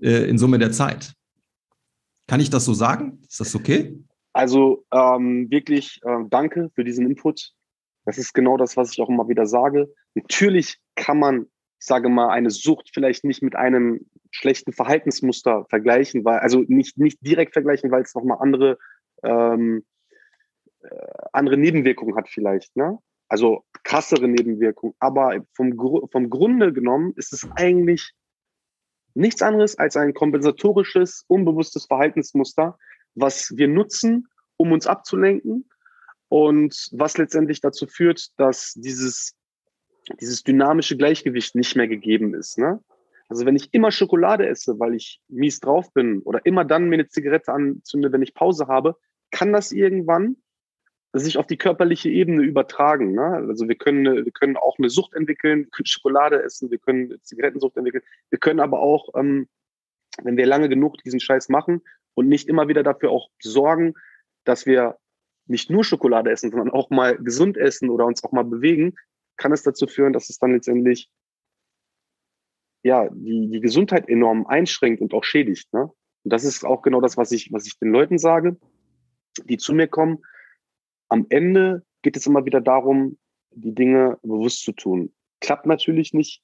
äh, in Summe der Zeit. Kann ich das so sagen? Ist das okay? Also ähm, wirklich äh, danke für diesen Input. Das ist genau das, was ich auch immer wieder sage. Natürlich kann man, ich sage mal, eine Sucht vielleicht nicht mit einem schlechten Verhaltensmuster vergleichen, weil also nicht nicht direkt vergleichen, weil es nochmal andere ähm, äh, andere Nebenwirkungen hat vielleicht. Ne? also krassere Nebenwirkungen. Aber vom, vom Grunde genommen ist es eigentlich nichts anderes als ein kompensatorisches, unbewusstes Verhaltensmuster, was wir nutzen, um uns abzulenken und was letztendlich dazu führt, dass dieses, dieses dynamische Gleichgewicht nicht mehr gegeben ist. Ne? Also wenn ich immer Schokolade esse, weil ich mies drauf bin oder immer dann mir eine Zigarette anzünde, wenn ich Pause habe, kann das irgendwann sich auf die körperliche Ebene übertragen. Ne? Also wir können, wir können auch eine Sucht entwickeln, können Schokolade essen, wir können Zigarettensucht entwickeln. Wir können aber auch, ähm, wenn wir lange genug diesen Scheiß machen und nicht immer wieder dafür auch sorgen, dass wir nicht nur Schokolade essen, sondern auch mal gesund essen oder uns auch mal bewegen, kann es dazu führen, dass es dann letztendlich ja die, die Gesundheit enorm einschränkt und auch schädigt. Ne? Und das ist auch genau das, was ich, was ich den Leuten sage, die zu mir kommen am Ende geht es immer wieder darum, die Dinge bewusst zu tun. Klappt natürlich nicht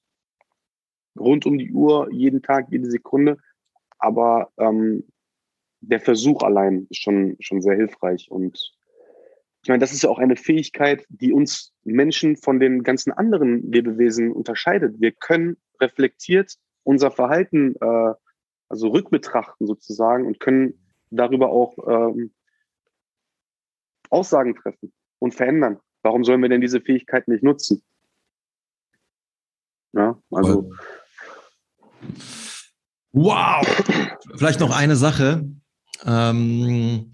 rund um die Uhr, jeden Tag, jede Sekunde, aber ähm, der Versuch allein ist schon, schon sehr hilfreich. Und ich meine, das ist ja auch eine Fähigkeit, die uns Menschen von den ganzen anderen Lebewesen unterscheidet. Wir können reflektiert unser Verhalten, äh, also rückbetrachten sozusagen und können darüber auch ähm, Aussagen treffen und verändern. Warum sollen wir denn diese Fähigkeit nicht nutzen? Ja, also. Wow! Vielleicht noch eine Sache. Ähm,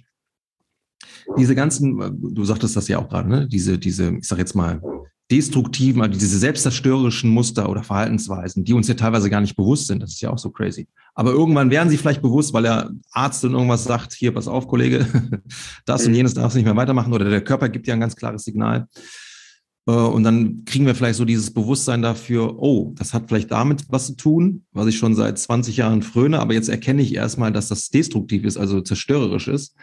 diese ganzen, du sagtest das ja auch gerade, ne? Diese, diese, ich sag jetzt mal, destruktiven, also diese selbstzerstörerischen Muster oder Verhaltensweisen, die uns ja teilweise gar nicht bewusst sind. Das ist ja auch so crazy. Aber irgendwann werden sie vielleicht bewusst, weil der Arzt dann irgendwas sagt, hier, pass auf, Kollege, das mhm. und jenes darfst du nicht mehr weitermachen oder der Körper gibt ja ein ganz klares Signal. Äh, und dann kriegen wir vielleicht so dieses Bewusstsein dafür, oh, das hat vielleicht damit was zu tun, was ich schon seit 20 Jahren fröne, aber jetzt erkenne ich erstmal, dass das destruktiv ist, also zerstörerisch ist.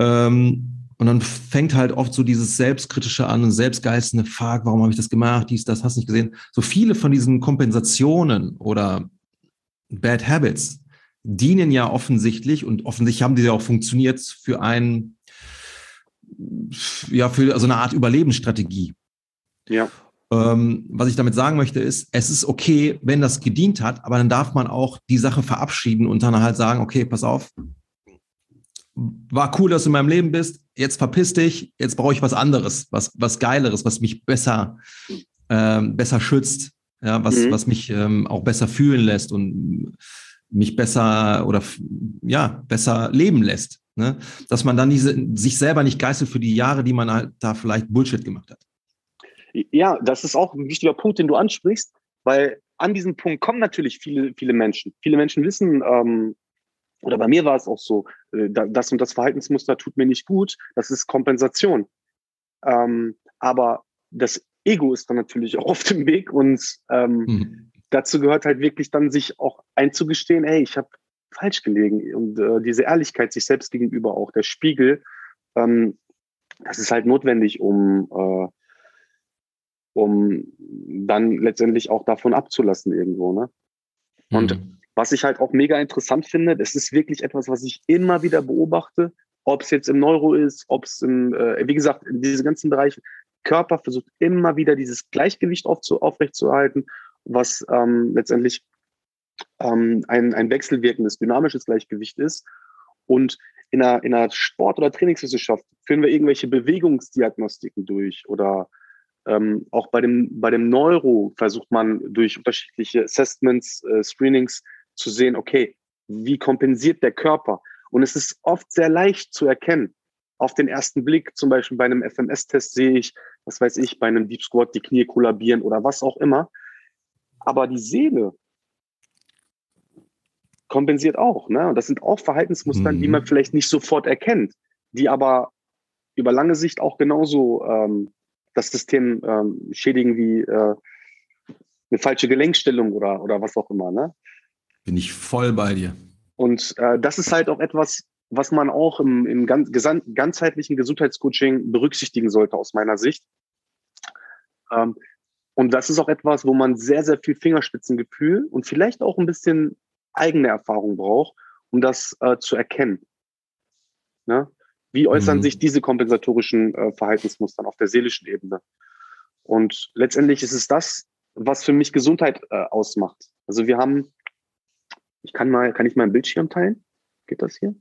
Ähm, und dann fängt halt oft so dieses Selbstkritische an und selbstgeistende, fuck, warum habe ich das gemacht, dies, das, hast nicht gesehen. So viele von diesen Kompensationen oder Bad Habits dienen ja offensichtlich und offensichtlich haben die ja auch funktioniert für ein, ja, für so eine Art Überlebensstrategie. Ja. Ähm, was ich damit sagen möchte, ist, es ist okay, wenn das gedient hat, aber dann darf man auch die Sache verabschieden und dann halt sagen, okay, pass auf, war cool, dass du in meinem Leben bist, jetzt verpiss dich, jetzt brauche ich was anderes, was, was Geileres, was mich besser, ähm, besser schützt, ja, was, mhm. was mich ähm, auch besser fühlen lässt und mich besser oder ja, besser leben lässt. Ne? Dass man dann diese, sich selber nicht geißelt für die Jahre, die man halt da vielleicht Bullshit gemacht hat. Ja, das ist auch ein wichtiger Punkt, den du ansprichst, weil an diesem Punkt kommen natürlich viele, viele Menschen. Viele Menschen wissen, ähm, oder bei mir war es auch so, äh, das und das Verhaltensmuster tut mir nicht gut, das ist Kompensation. Ähm, aber das Ego ist dann natürlich auch auf dem Weg und ähm, mhm. dazu gehört halt wirklich dann sich auch einzugestehen, hey, ich habe falsch gelegen und äh, diese Ehrlichkeit sich selbst gegenüber auch, der Spiegel, ähm, das ist halt notwendig, um, äh, um dann letztendlich auch davon abzulassen irgendwo, ne? Und mhm. was ich halt auch mega interessant finde, das ist wirklich etwas, was ich immer wieder beobachte, ob es jetzt im Neuro ist, ob es im, äh, wie gesagt, in diese ganzen Bereiche, Körper versucht immer wieder dieses Gleichgewicht aufzu aufrechtzuerhalten, was ähm, letztendlich ähm, ein, ein wechselwirkendes, dynamisches Gleichgewicht ist. Und in einer, in einer Sport- oder Trainingswissenschaft führen wir irgendwelche Bewegungsdiagnostiken durch oder ähm, auch bei dem, bei dem Neuro versucht man durch unterschiedliche Assessments, äh, Screenings zu sehen, okay, wie kompensiert der Körper? Und es ist oft sehr leicht zu erkennen. Auf den ersten Blick, zum Beispiel bei einem FMS-Test sehe ich, was weiß ich, bei einem Deep Squat die Knie kollabieren oder was auch immer. Aber die Seele kompensiert auch. Ne? Und das sind auch Verhaltensmuster, mhm. die man vielleicht nicht sofort erkennt, die aber über lange Sicht auch genauso ähm, das System ähm, schädigen wie äh, eine falsche Gelenkstellung oder, oder was auch immer. Ne? Bin ich voll bei dir. Und äh, das ist halt auch etwas, was man auch im, im ganz, ganzheitlichen Gesundheitscoaching berücksichtigen sollte, aus meiner Sicht. Ähm, und das ist auch etwas, wo man sehr, sehr viel Fingerspitzengefühl und vielleicht auch ein bisschen eigene Erfahrung braucht, um das äh, zu erkennen. Ne? Wie äußern mhm. sich diese kompensatorischen äh, Verhaltensmustern auf der seelischen Ebene? Und letztendlich ist es das, was für mich Gesundheit äh, ausmacht. Also wir haben, ich kann mal, kann ich meinen Bildschirm teilen? Geht das hier?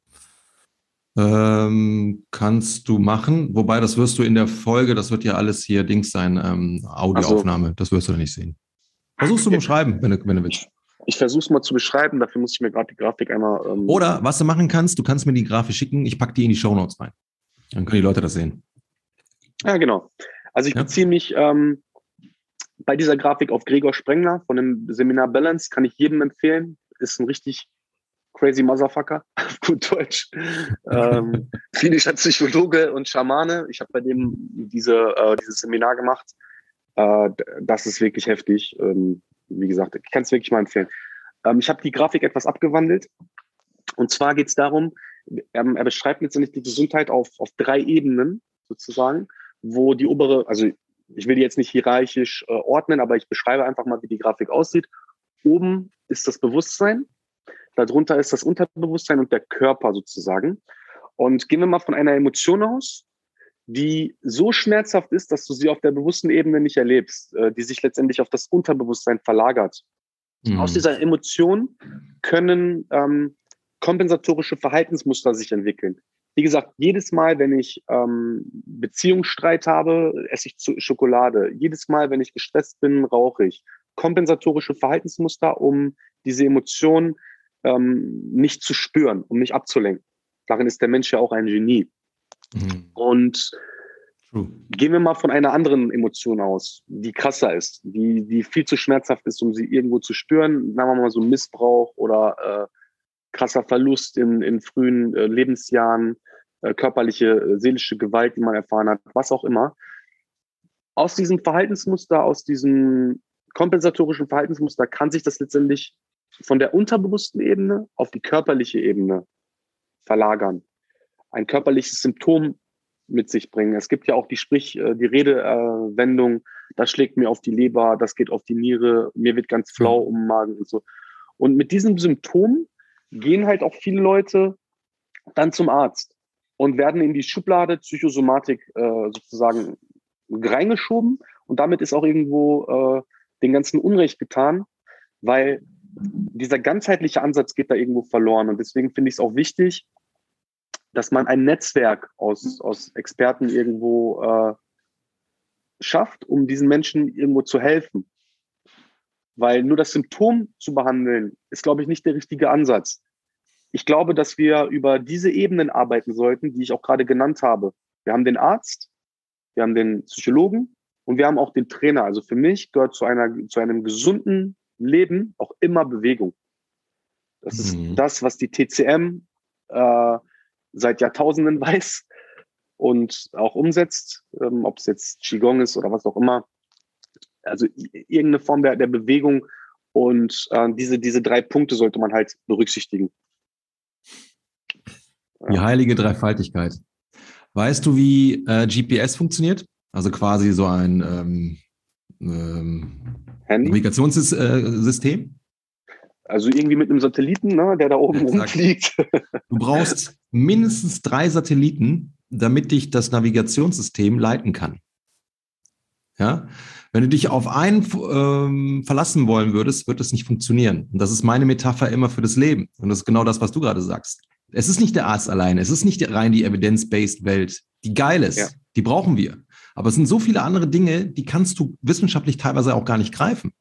Ähm, kannst du machen, wobei das wirst du in der Folge, das wird ja alles hier Dings sein, ähm, Audioaufnahme, so. das wirst du dann nicht sehen. Versuchst du okay. schreiben, wenn du, wenn du willst. Ich versuche es mal zu beschreiben, dafür muss ich mir gerade die Grafik einmal. Ähm Oder was du machen kannst, du kannst mir die Grafik schicken, ich packe die in die Show Notes rein. Dann können die Leute das sehen. Ja, genau. Also ich ja. beziehe mich ähm, bei dieser Grafik auf Gregor Sprengler von dem Seminar Balance, kann ich jedem empfehlen. Ist ein richtig crazy Motherfucker, auf gut Deutsch. ähm, klinischer Psychologe und Schamane. Ich habe bei dem diese, äh, dieses Seminar gemacht. Äh, das ist wirklich heftig. Ähm, wie gesagt, ich kann es wirklich mal empfehlen. Ähm, ich habe die Grafik etwas abgewandelt. Und zwar geht es darum, ähm, er beschreibt letztendlich die Gesundheit auf, auf drei Ebenen sozusagen, wo die obere, also ich will die jetzt nicht hierarchisch äh, ordnen, aber ich beschreibe einfach mal, wie die Grafik aussieht. Oben ist das Bewusstsein, darunter ist das Unterbewusstsein und der Körper sozusagen. Und gehen wir mal von einer Emotion aus, die so schmerzhaft ist, dass du sie auf der bewussten Ebene nicht erlebst, äh, die sich letztendlich auf das Unterbewusstsein verlagert. Mhm. Aus dieser Emotion können ähm, kompensatorische Verhaltensmuster sich entwickeln. Wie gesagt, jedes Mal, wenn ich ähm, Beziehungsstreit habe, esse ich Schokolade. Jedes Mal, wenn ich gestresst bin, rauche ich. Kompensatorische Verhaltensmuster, um diese Emotion ähm, nicht zu spüren, um nicht abzulenken. Darin ist der Mensch ja auch ein Genie. Mhm. Und True. gehen wir mal von einer anderen Emotion aus, die krasser ist, die, die viel zu schmerzhaft ist, um sie irgendwo zu spüren. Sagen wir mal so Missbrauch oder äh, krasser Verlust in, in frühen äh, Lebensjahren, äh, körperliche, äh, seelische Gewalt, die man erfahren hat, was auch immer. Aus diesem Verhaltensmuster, aus diesem kompensatorischen Verhaltensmuster kann sich das letztendlich von der unterbewussten Ebene auf die körperliche Ebene verlagern ein körperliches Symptom mit sich bringen. Es gibt ja auch die Sprich, äh, die Redewendung, das schlägt mir auf die Leber, das geht auf die Niere, mir wird ganz flau um den Magen und so. Und mit diesem Symptom gehen halt auch viele Leute dann zum Arzt und werden in die Schublade Psychosomatik äh, sozusagen reingeschoben. Und damit ist auch irgendwo äh, den ganzen Unrecht getan, weil dieser ganzheitliche Ansatz geht da irgendwo verloren. Und deswegen finde ich es auch wichtig, dass man ein Netzwerk aus, aus Experten irgendwo äh, schafft, um diesen Menschen irgendwo zu helfen. Weil nur das Symptom zu behandeln, ist, glaube ich, nicht der richtige Ansatz. Ich glaube, dass wir über diese Ebenen arbeiten sollten, die ich auch gerade genannt habe. Wir haben den Arzt, wir haben den Psychologen und wir haben auch den Trainer. Also für mich gehört zu, einer, zu einem gesunden Leben auch immer Bewegung. Das ist mhm. das, was die TCM äh, seit Jahrtausenden weiß und auch umsetzt, ähm, ob es jetzt Qigong ist oder was auch immer. Also irgendeine Form der, der Bewegung und äh, diese, diese drei Punkte sollte man halt berücksichtigen. Die heilige Dreifaltigkeit. Weißt du, wie äh, GPS funktioniert? Also quasi so ein ähm, ähm, Navigationssystem? Also irgendwie mit einem Satelliten, ne, der da oben rumfliegt. Du brauchst mindestens drei Satelliten, damit dich das Navigationssystem leiten kann. Ja, wenn du dich auf einen ähm, verlassen wollen würdest, wird das nicht funktionieren. Und das ist meine Metapher immer für das Leben. Und das ist genau das, was du gerade sagst. Es ist nicht der Arzt alleine. Es ist nicht rein die evidence-based Welt, die geil ist. Ja. Die brauchen wir. Aber es sind so viele andere Dinge, die kannst du wissenschaftlich teilweise auch gar nicht greifen.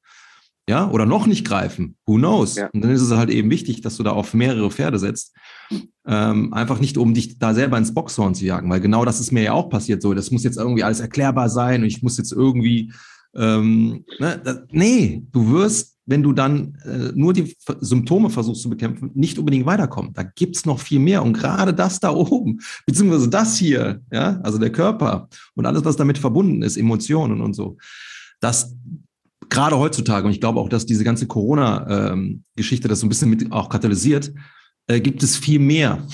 Ja, oder noch nicht greifen. Who knows? Ja. Und dann ist es halt eben wichtig, dass du da auf mehrere Pferde setzt. Ähm, einfach nicht, um dich da selber ins Boxhorn zu jagen, weil genau das ist mir ja auch passiert. So, das muss jetzt irgendwie alles erklärbar sein und ich muss jetzt irgendwie ähm, ne, das, nee, du wirst, wenn du dann äh, nur die Symptome versuchst zu bekämpfen, nicht unbedingt weiterkommen. Da gibt's noch viel mehr. Und gerade das da oben, beziehungsweise das hier, ja, also der Körper und alles, was damit verbunden ist, Emotionen und so, das gerade heutzutage, und ich glaube auch, dass diese ganze Corona-Geschichte ähm, das so ein bisschen mit auch katalysiert, äh, gibt es viel mehr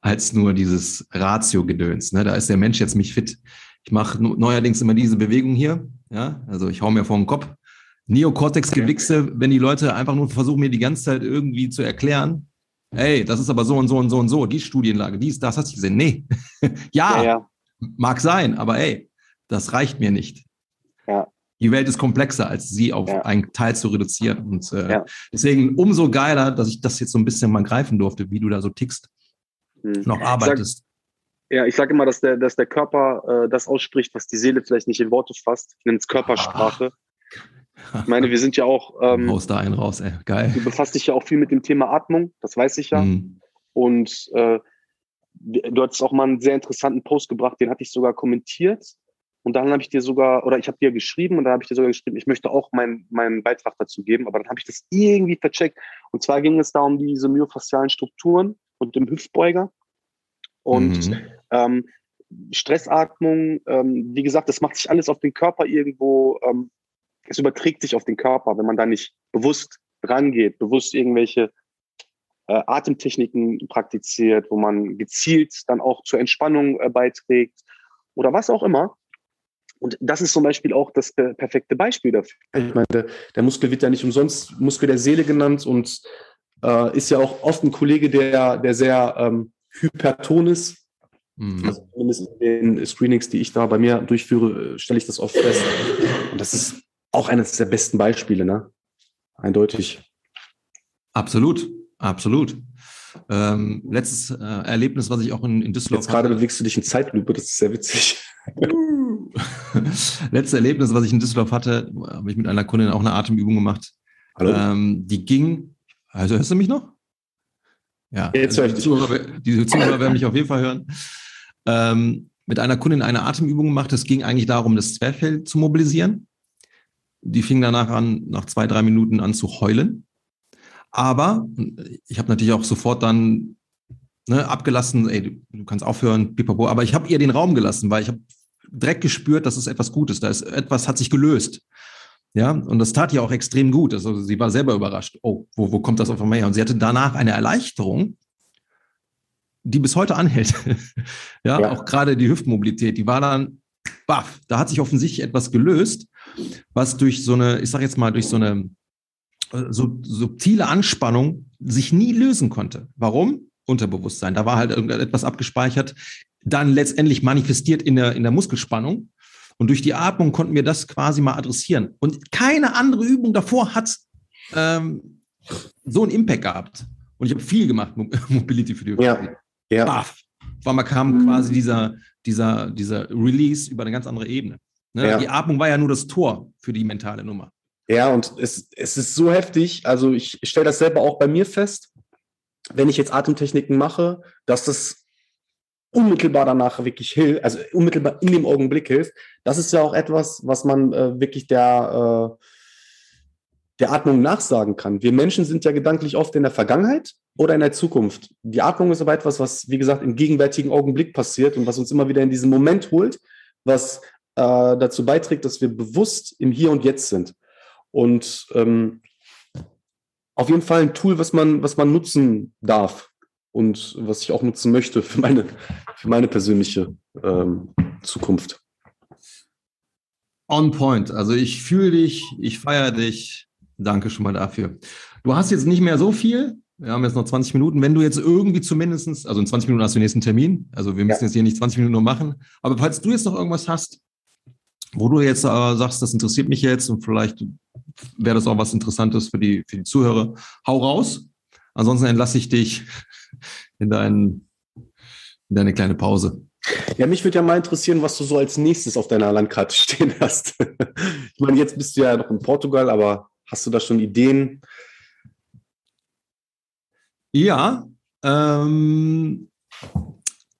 als nur dieses Ratio-Gedöns. Ne? Da ist der Mensch jetzt nicht fit. Ich mache neuerdings immer diese Bewegung hier. Ja, also ich hau mir vor den Kopf. Neokortex-Gewichse, wenn die Leute einfach nur versuchen, mir die ganze Zeit irgendwie zu erklären, ey, das ist aber so und so und so und so, die Studienlage, dies, das, hast du gesehen. Nee. ja, ja, ja, mag sein, aber ey, das reicht mir nicht. Ja. Die Welt ist komplexer, als sie auf ja. einen Teil zu reduzieren. Und äh, deswegen umso geiler, dass ich das jetzt so ein bisschen mal greifen durfte, wie du da so tickst, hm. noch arbeitest. Ja, ich sage immer, dass der, dass der Körper äh, das ausspricht, was die Seele vielleicht nicht in Worte fasst. Ich nenne es Körpersprache. Ah. Ich meine, wir sind ja auch. Ähm, Haus da einen raus, ey. Geil. Du befasst dich ja auch viel mit dem Thema Atmung, das weiß ich ja. Mhm. Und äh, du hattest auch mal einen sehr interessanten Post gebracht, den hatte ich sogar kommentiert. Und dann habe ich dir sogar, oder ich habe dir geschrieben und dann habe ich dir sogar geschrieben, ich möchte auch meinen meinen Beitrag dazu geben, aber dann habe ich das irgendwie vercheckt. Und zwar ging es da um diese myofaszialen Strukturen und dem Hüftbeuger. Und mhm. ähm, Stressatmung, ähm, wie gesagt, das macht sich alles auf den Körper irgendwo, ähm, es überträgt sich auf den Körper, wenn man da nicht bewusst rangeht, bewusst irgendwelche äh, Atemtechniken praktiziert, wo man gezielt dann auch zur Entspannung äh, beiträgt oder was auch immer. Und das ist zum Beispiel auch das perfekte Beispiel dafür. Ich meine, der, der Muskel wird ja nicht umsonst Muskel der Seele genannt und äh, ist ja auch oft ein Kollege, der, der sehr ähm, hyperton ist. Mhm. Also zumindest in den Screenings, die ich da bei mir durchführe, stelle ich das oft fest. Und das ist auch eines der besten Beispiele, ne? Eindeutig. Absolut, absolut. Ähm, letztes äh, Erlebnis, was ich auch in, in Düsseldorf. Jetzt gerade bewegst du dich in Zeitlupe, das ist sehr witzig. letztes Erlebnis, was ich in Düsseldorf hatte, habe ich mit einer Kundin auch eine Atemübung gemacht. Hallo? Ähm, die ging, also hörst du mich noch? Ja, Jetzt also die, Zuhörer, die Zuhörer werden mich auf jeden Fall hören. Ähm, mit einer Kundin eine Atemübung gemacht. Es ging eigentlich darum, das Zwerchfell zu mobilisieren. Die fing danach an, nach zwei, drei Minuten an zu heulen. Aber ich habe natürlich auch sofort dann ne, abgelassen, ey, du, du kannst aufhören, pipapo. Aber ich habe ihr den Raum gelassen, weil ich habe direkt gespürt, dass es etwas Gutes. Da ist etwas hat sich gelöst. Ja, und das tat ihr auch extrem gut. Also sie war selber überrascht. Oh, wo, wo kommt das auf einmal her? Und sie hatte danach eine Erleichterung, die bis heute anhält. ja, ja, auch gerade die Hüftmobilität, die war dann, baff, da hat sich offensichtlich etwas gelöst, was durch so eine, ich sag jetzt mal, durch so eine äh, so, subtile Anspannung sich nie lösen konnte. Warum? Unterbewusstsein. Da war halt irgendetwas abgespeichert, dann letztendlich manifestiert in der, in der Muskelspannung. Und durch die Atmung konnten wir das quasi mal adressieren. Und keine andere Übung davor hat ähm, so einen Impact gehabt. Und ich habe viel gemacht, Mobility für die Ja. ja. Baff. Weil man kam quasi dieser, dieser, dieser Release über eine ganz andere Ebene. Ne? Ja. Die Atmung war ja nur das Tor für die mentale Nummer. Ja, und es, es ist so heftig. Also ich stelle das selber auch bei mir fest, wenn ich jetzt Atemtechniken mache, dass das unmittelbar danach wirklich hilft, also unmittelbar in dem Augenblick hilft. Das ist ja auch etwas, was man äh, wirklich der, äh, der Atmung nachsagen kann. Wir Menschen sind ja gedanklich oft in der Vergangenheit oder in der Zukunft. Die Atmung ist aber etwas, was, wie gesagt, im gegenwärtigen Augenblick passiert und was uns immer wieder in diesen Moment holt, was äh, dazu beiträgt, dass wir bewusst im Hier und Jetzt sind. Und ähm, auf jeden Fall ein Tool, was man, was man nutzen darf und was ich auch nutzen möchte für meine, für meine persönliche ähm, Zukunft. On point. Also ich fühle dich, ich feiere dich. Danke schon mal dafür. Du hast jetzt nicht mehr so viel. Wir haben jetzt noch 20 Minuten. Wenn du jetzt irgendwie zumindestens, also in 20 Minuten hast du den nächsten Termin. Also wir müssen ja. jetzt hier nicht 20 Minuten nur machen. Aber falls du jetzt noch irgendwas hast, wo du jetzt äh, sagst, das interessiert mich jetzt und vielleicht wäre das auch was Interessantes für die, für die Zuhörer, hau raus. Ansonsten entlasse ich dich in, dein, in deine kleine Pause. Ja, mich würde ja mal interessieren, was du so als nächstes auf deiner Landkarte stehen hast. ich meine, jetzt bist du ja noch in Portugal, aber hast du da schon Ideen? Ja, ähm,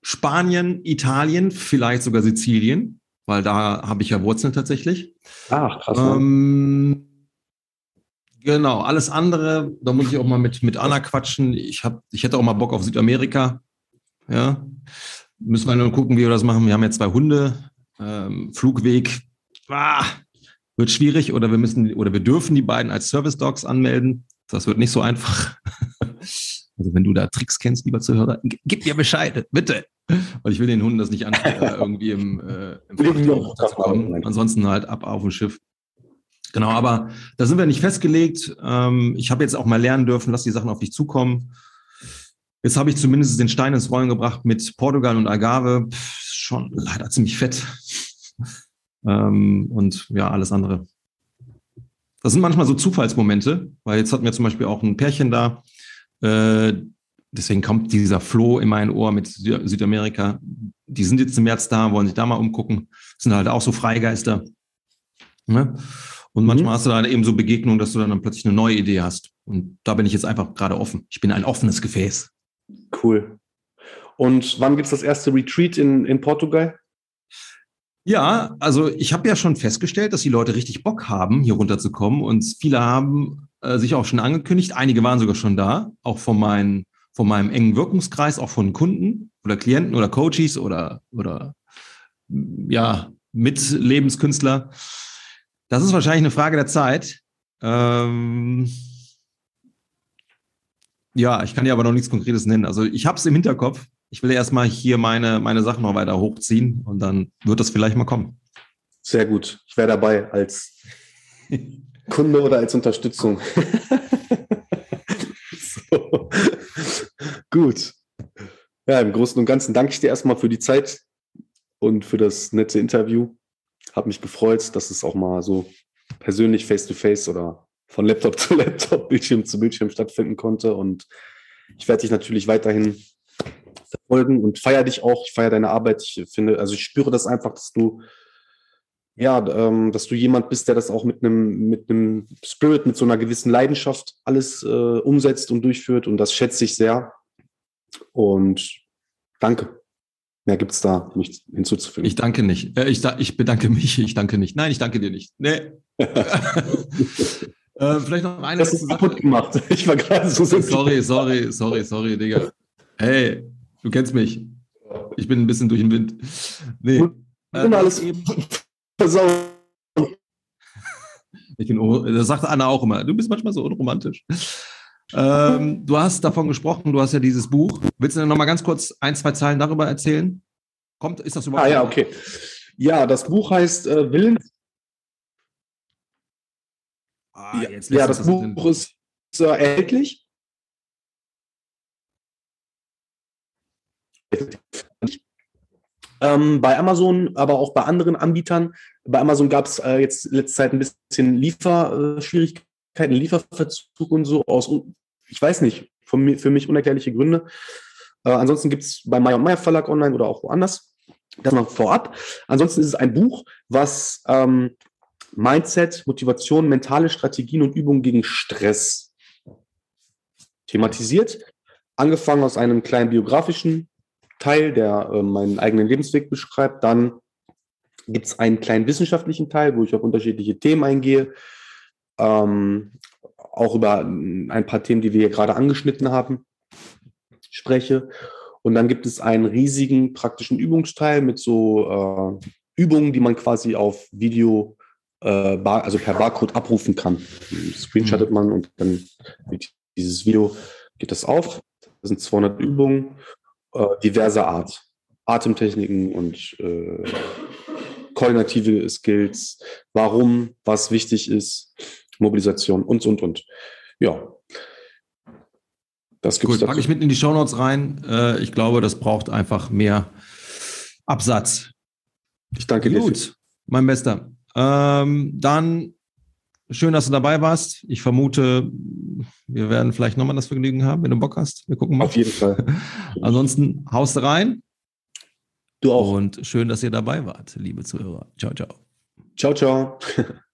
Spanien, Italien, vielleicht sogar Sizilien, weil da habe ich ja Wurzeln tatsächlich. Ach, krass. Ähm, genau, alles andere, da muss ich auch mal mit, mit Anna quatschen. Ich, hab, ich hätte auch mal Bock auf Südamerika. Ja, müssen wir nur gucken, wie wir das machen. Wir haben ja zwei Hunde. Ähm, Flugweg ah, wird schwierig oder wir müssen oder wir dürfen die beiden als Service Dogs anmelden. Das wird nicht so einfach. Also wenn du da Tricks kennst, lieber Zuhörer, gib mir Bescheid, bitte. Weil ich will den Hunden das nicht antun, irgendwie im, äh, im kommen. Ansonsten halt ab auf dem Schiff. Genau, aber da sind wir nicht festgelegt. Ähm, ich habe jetzt auch mal lernen dürfen, lass die Sachen auf dich zukommen. Jetzt habe ich zumindest den Stein ins Rollen gebracht mit Portugal und Agave. Pff, schon leider ziemlich fett. Ähm, und ja, alles andere. Das sind manchmal so Zufallsmomente, weil jetzt hatten wir zum Beispiel auch ein Pärchen da. Äh, deswegen kommt dieser Floh in mein Ohr mit Südamerika. Die sind jetzt im März da, wollen sich da mal umgucken. Sind halt auch so Freigeister. Ne? Und mhm. manchmal hast du da eben so Begegnungen, dass du dann plötzlich eine neue Idee hast. Und da bin ich jetzt einfach gerade offen. Ich bin ein offenes Gefäß. Cool. Und wann gibt es das erste Retreat in, in Portugal? Ja, also ich habe ja schon festgestellt, dass die Leute richtig Bock haben, hier runterzukommen. Und viele haben äh, sich auch schon angekündigt. Einige waren sogar schon da, auch von, mein, von meinem engen Wirkungskreis, auch von Kunden oder Klienten oder Coaches oder, oder ja, Mitlebenskünstler. Das ist wahrscheinlich eine Frage der Zeit. Ähm, ja, ich kann dir aber noch nichts Konkretes nennen. Also ich habe es im Hinterkopf. Ich will erstmal hier meine, meine Sachen noch weiter hochziehen und dann wird das vielleicht mal kommen. Sehr gut. Ich wäre dabei als Kunde oder als Unterstützung. so. Gut. Ja, im Großen und Ganzen danke ich dir erstmal für die Zeit und für das nette Interview. Habe mich gefreut, dass es auch mal so persönlich face-to-face -face oder von Laptop zu Laptop, Bildschirm zu Bildschirm stattfinden konnte. Und ich werde dich natürlich weiterhin verfolgen und feiere dich auch. Ich feiere deine Arbeit. Ich finde, also ich spüre das einfach, dass du ja, ähm, dass du jemand bist, der das auch mit einem mit einem Spirit, mit so einer gewissen Leidenschaft alles äh, umsetzt und durchführt. Und das schätze ich sehr. Und danke. Mehr gibt es da nicht hinzuzufügen. Ich danke nicht. Äh, ich, ich bedanke mich. Ich danke nicht. Nein, ich danke dir nicht. Nee. Äh, vielleicht noch eine das ist kaputt gemacht. Ich war gerade so Sorry, sorry, sorry, sorry, Digga. Hey, du kennst mich. Ich bin ein bisschen durch den Wind. Nee. Äh, alles eben. Ich bin, das sagt Anna auch immer. Du bist manchmal so unromantisch. Ähm, du hast davon gesprochen, du hast ja dieses Buch. Willst du denn noch mal ganz kurz ein, zwei Zeilen darüber erzählen? Kommt, ist das überhaupt? Ah ja, okay. Ja, das Buch heißt äh, Willens Ah, ja, ja, das, das Buch ist äh, erhältlich. Ähm, bei Amazon, aber auch bei anderen Anbietern. Bei Amazon gab es äh, jetzt letzte Zeit ein bisschen Lieferschwierigkeiten, Lieferverzug und so aus, ich weiß nicht, für, für mich unerklärliche Gründe. Äh, ansonsten gibt es bei Meyer Meyer Verlag online oder auch woanders. Das noch vorab. Ansonsten ist es ein Buch, was ähm, Mindset, Motivation, mentale Strategien und Übungen gegen Stress thematisiert. Angefangen aus einem kleinen biografischen Teil, der äh, meinen eigenen Lebensweg beschreibt. Dann gibt es einen kleinen wissenschaftlichen Teil, wo ich auf unterschiedliche Themen eingehe. Ähm, auch über ein paar Themen, die wir hier gerade angeschnitten haben, spreche. Und dann gibt es einen riesigen praktischen Übungsteil mit so äh, Übungen, die man quasi auf Video äh, bar, also per Barcode abrufen kann. Screenshottet man und dann mit dieses Video geht das auf. Das sind 200 Übungen äh, diverser Art. Atemtechniken und äh, koordinative Skills, warum, was wichtig ist Mobilisation und, und, und. Ja. Das gibt's Gut, packe ich mit in die Shownotes rein. Äh, ich glaube, das braucht einfach mehr Absatz. Ich danke dir. Gut, mein Bester. Ähm, dann schön, dass du dabei warst. Ich vermute, wir werden vielleicht nochmal das Vergnügen haben, wenn du Bock hast. Wir gucken mal. Auf jeden Fall. Ansonsten haust rein. Du auch. Und schön, dass ihr dabei wart, liebe Zuhörer. Ciao, ciao. Ciao, ciao.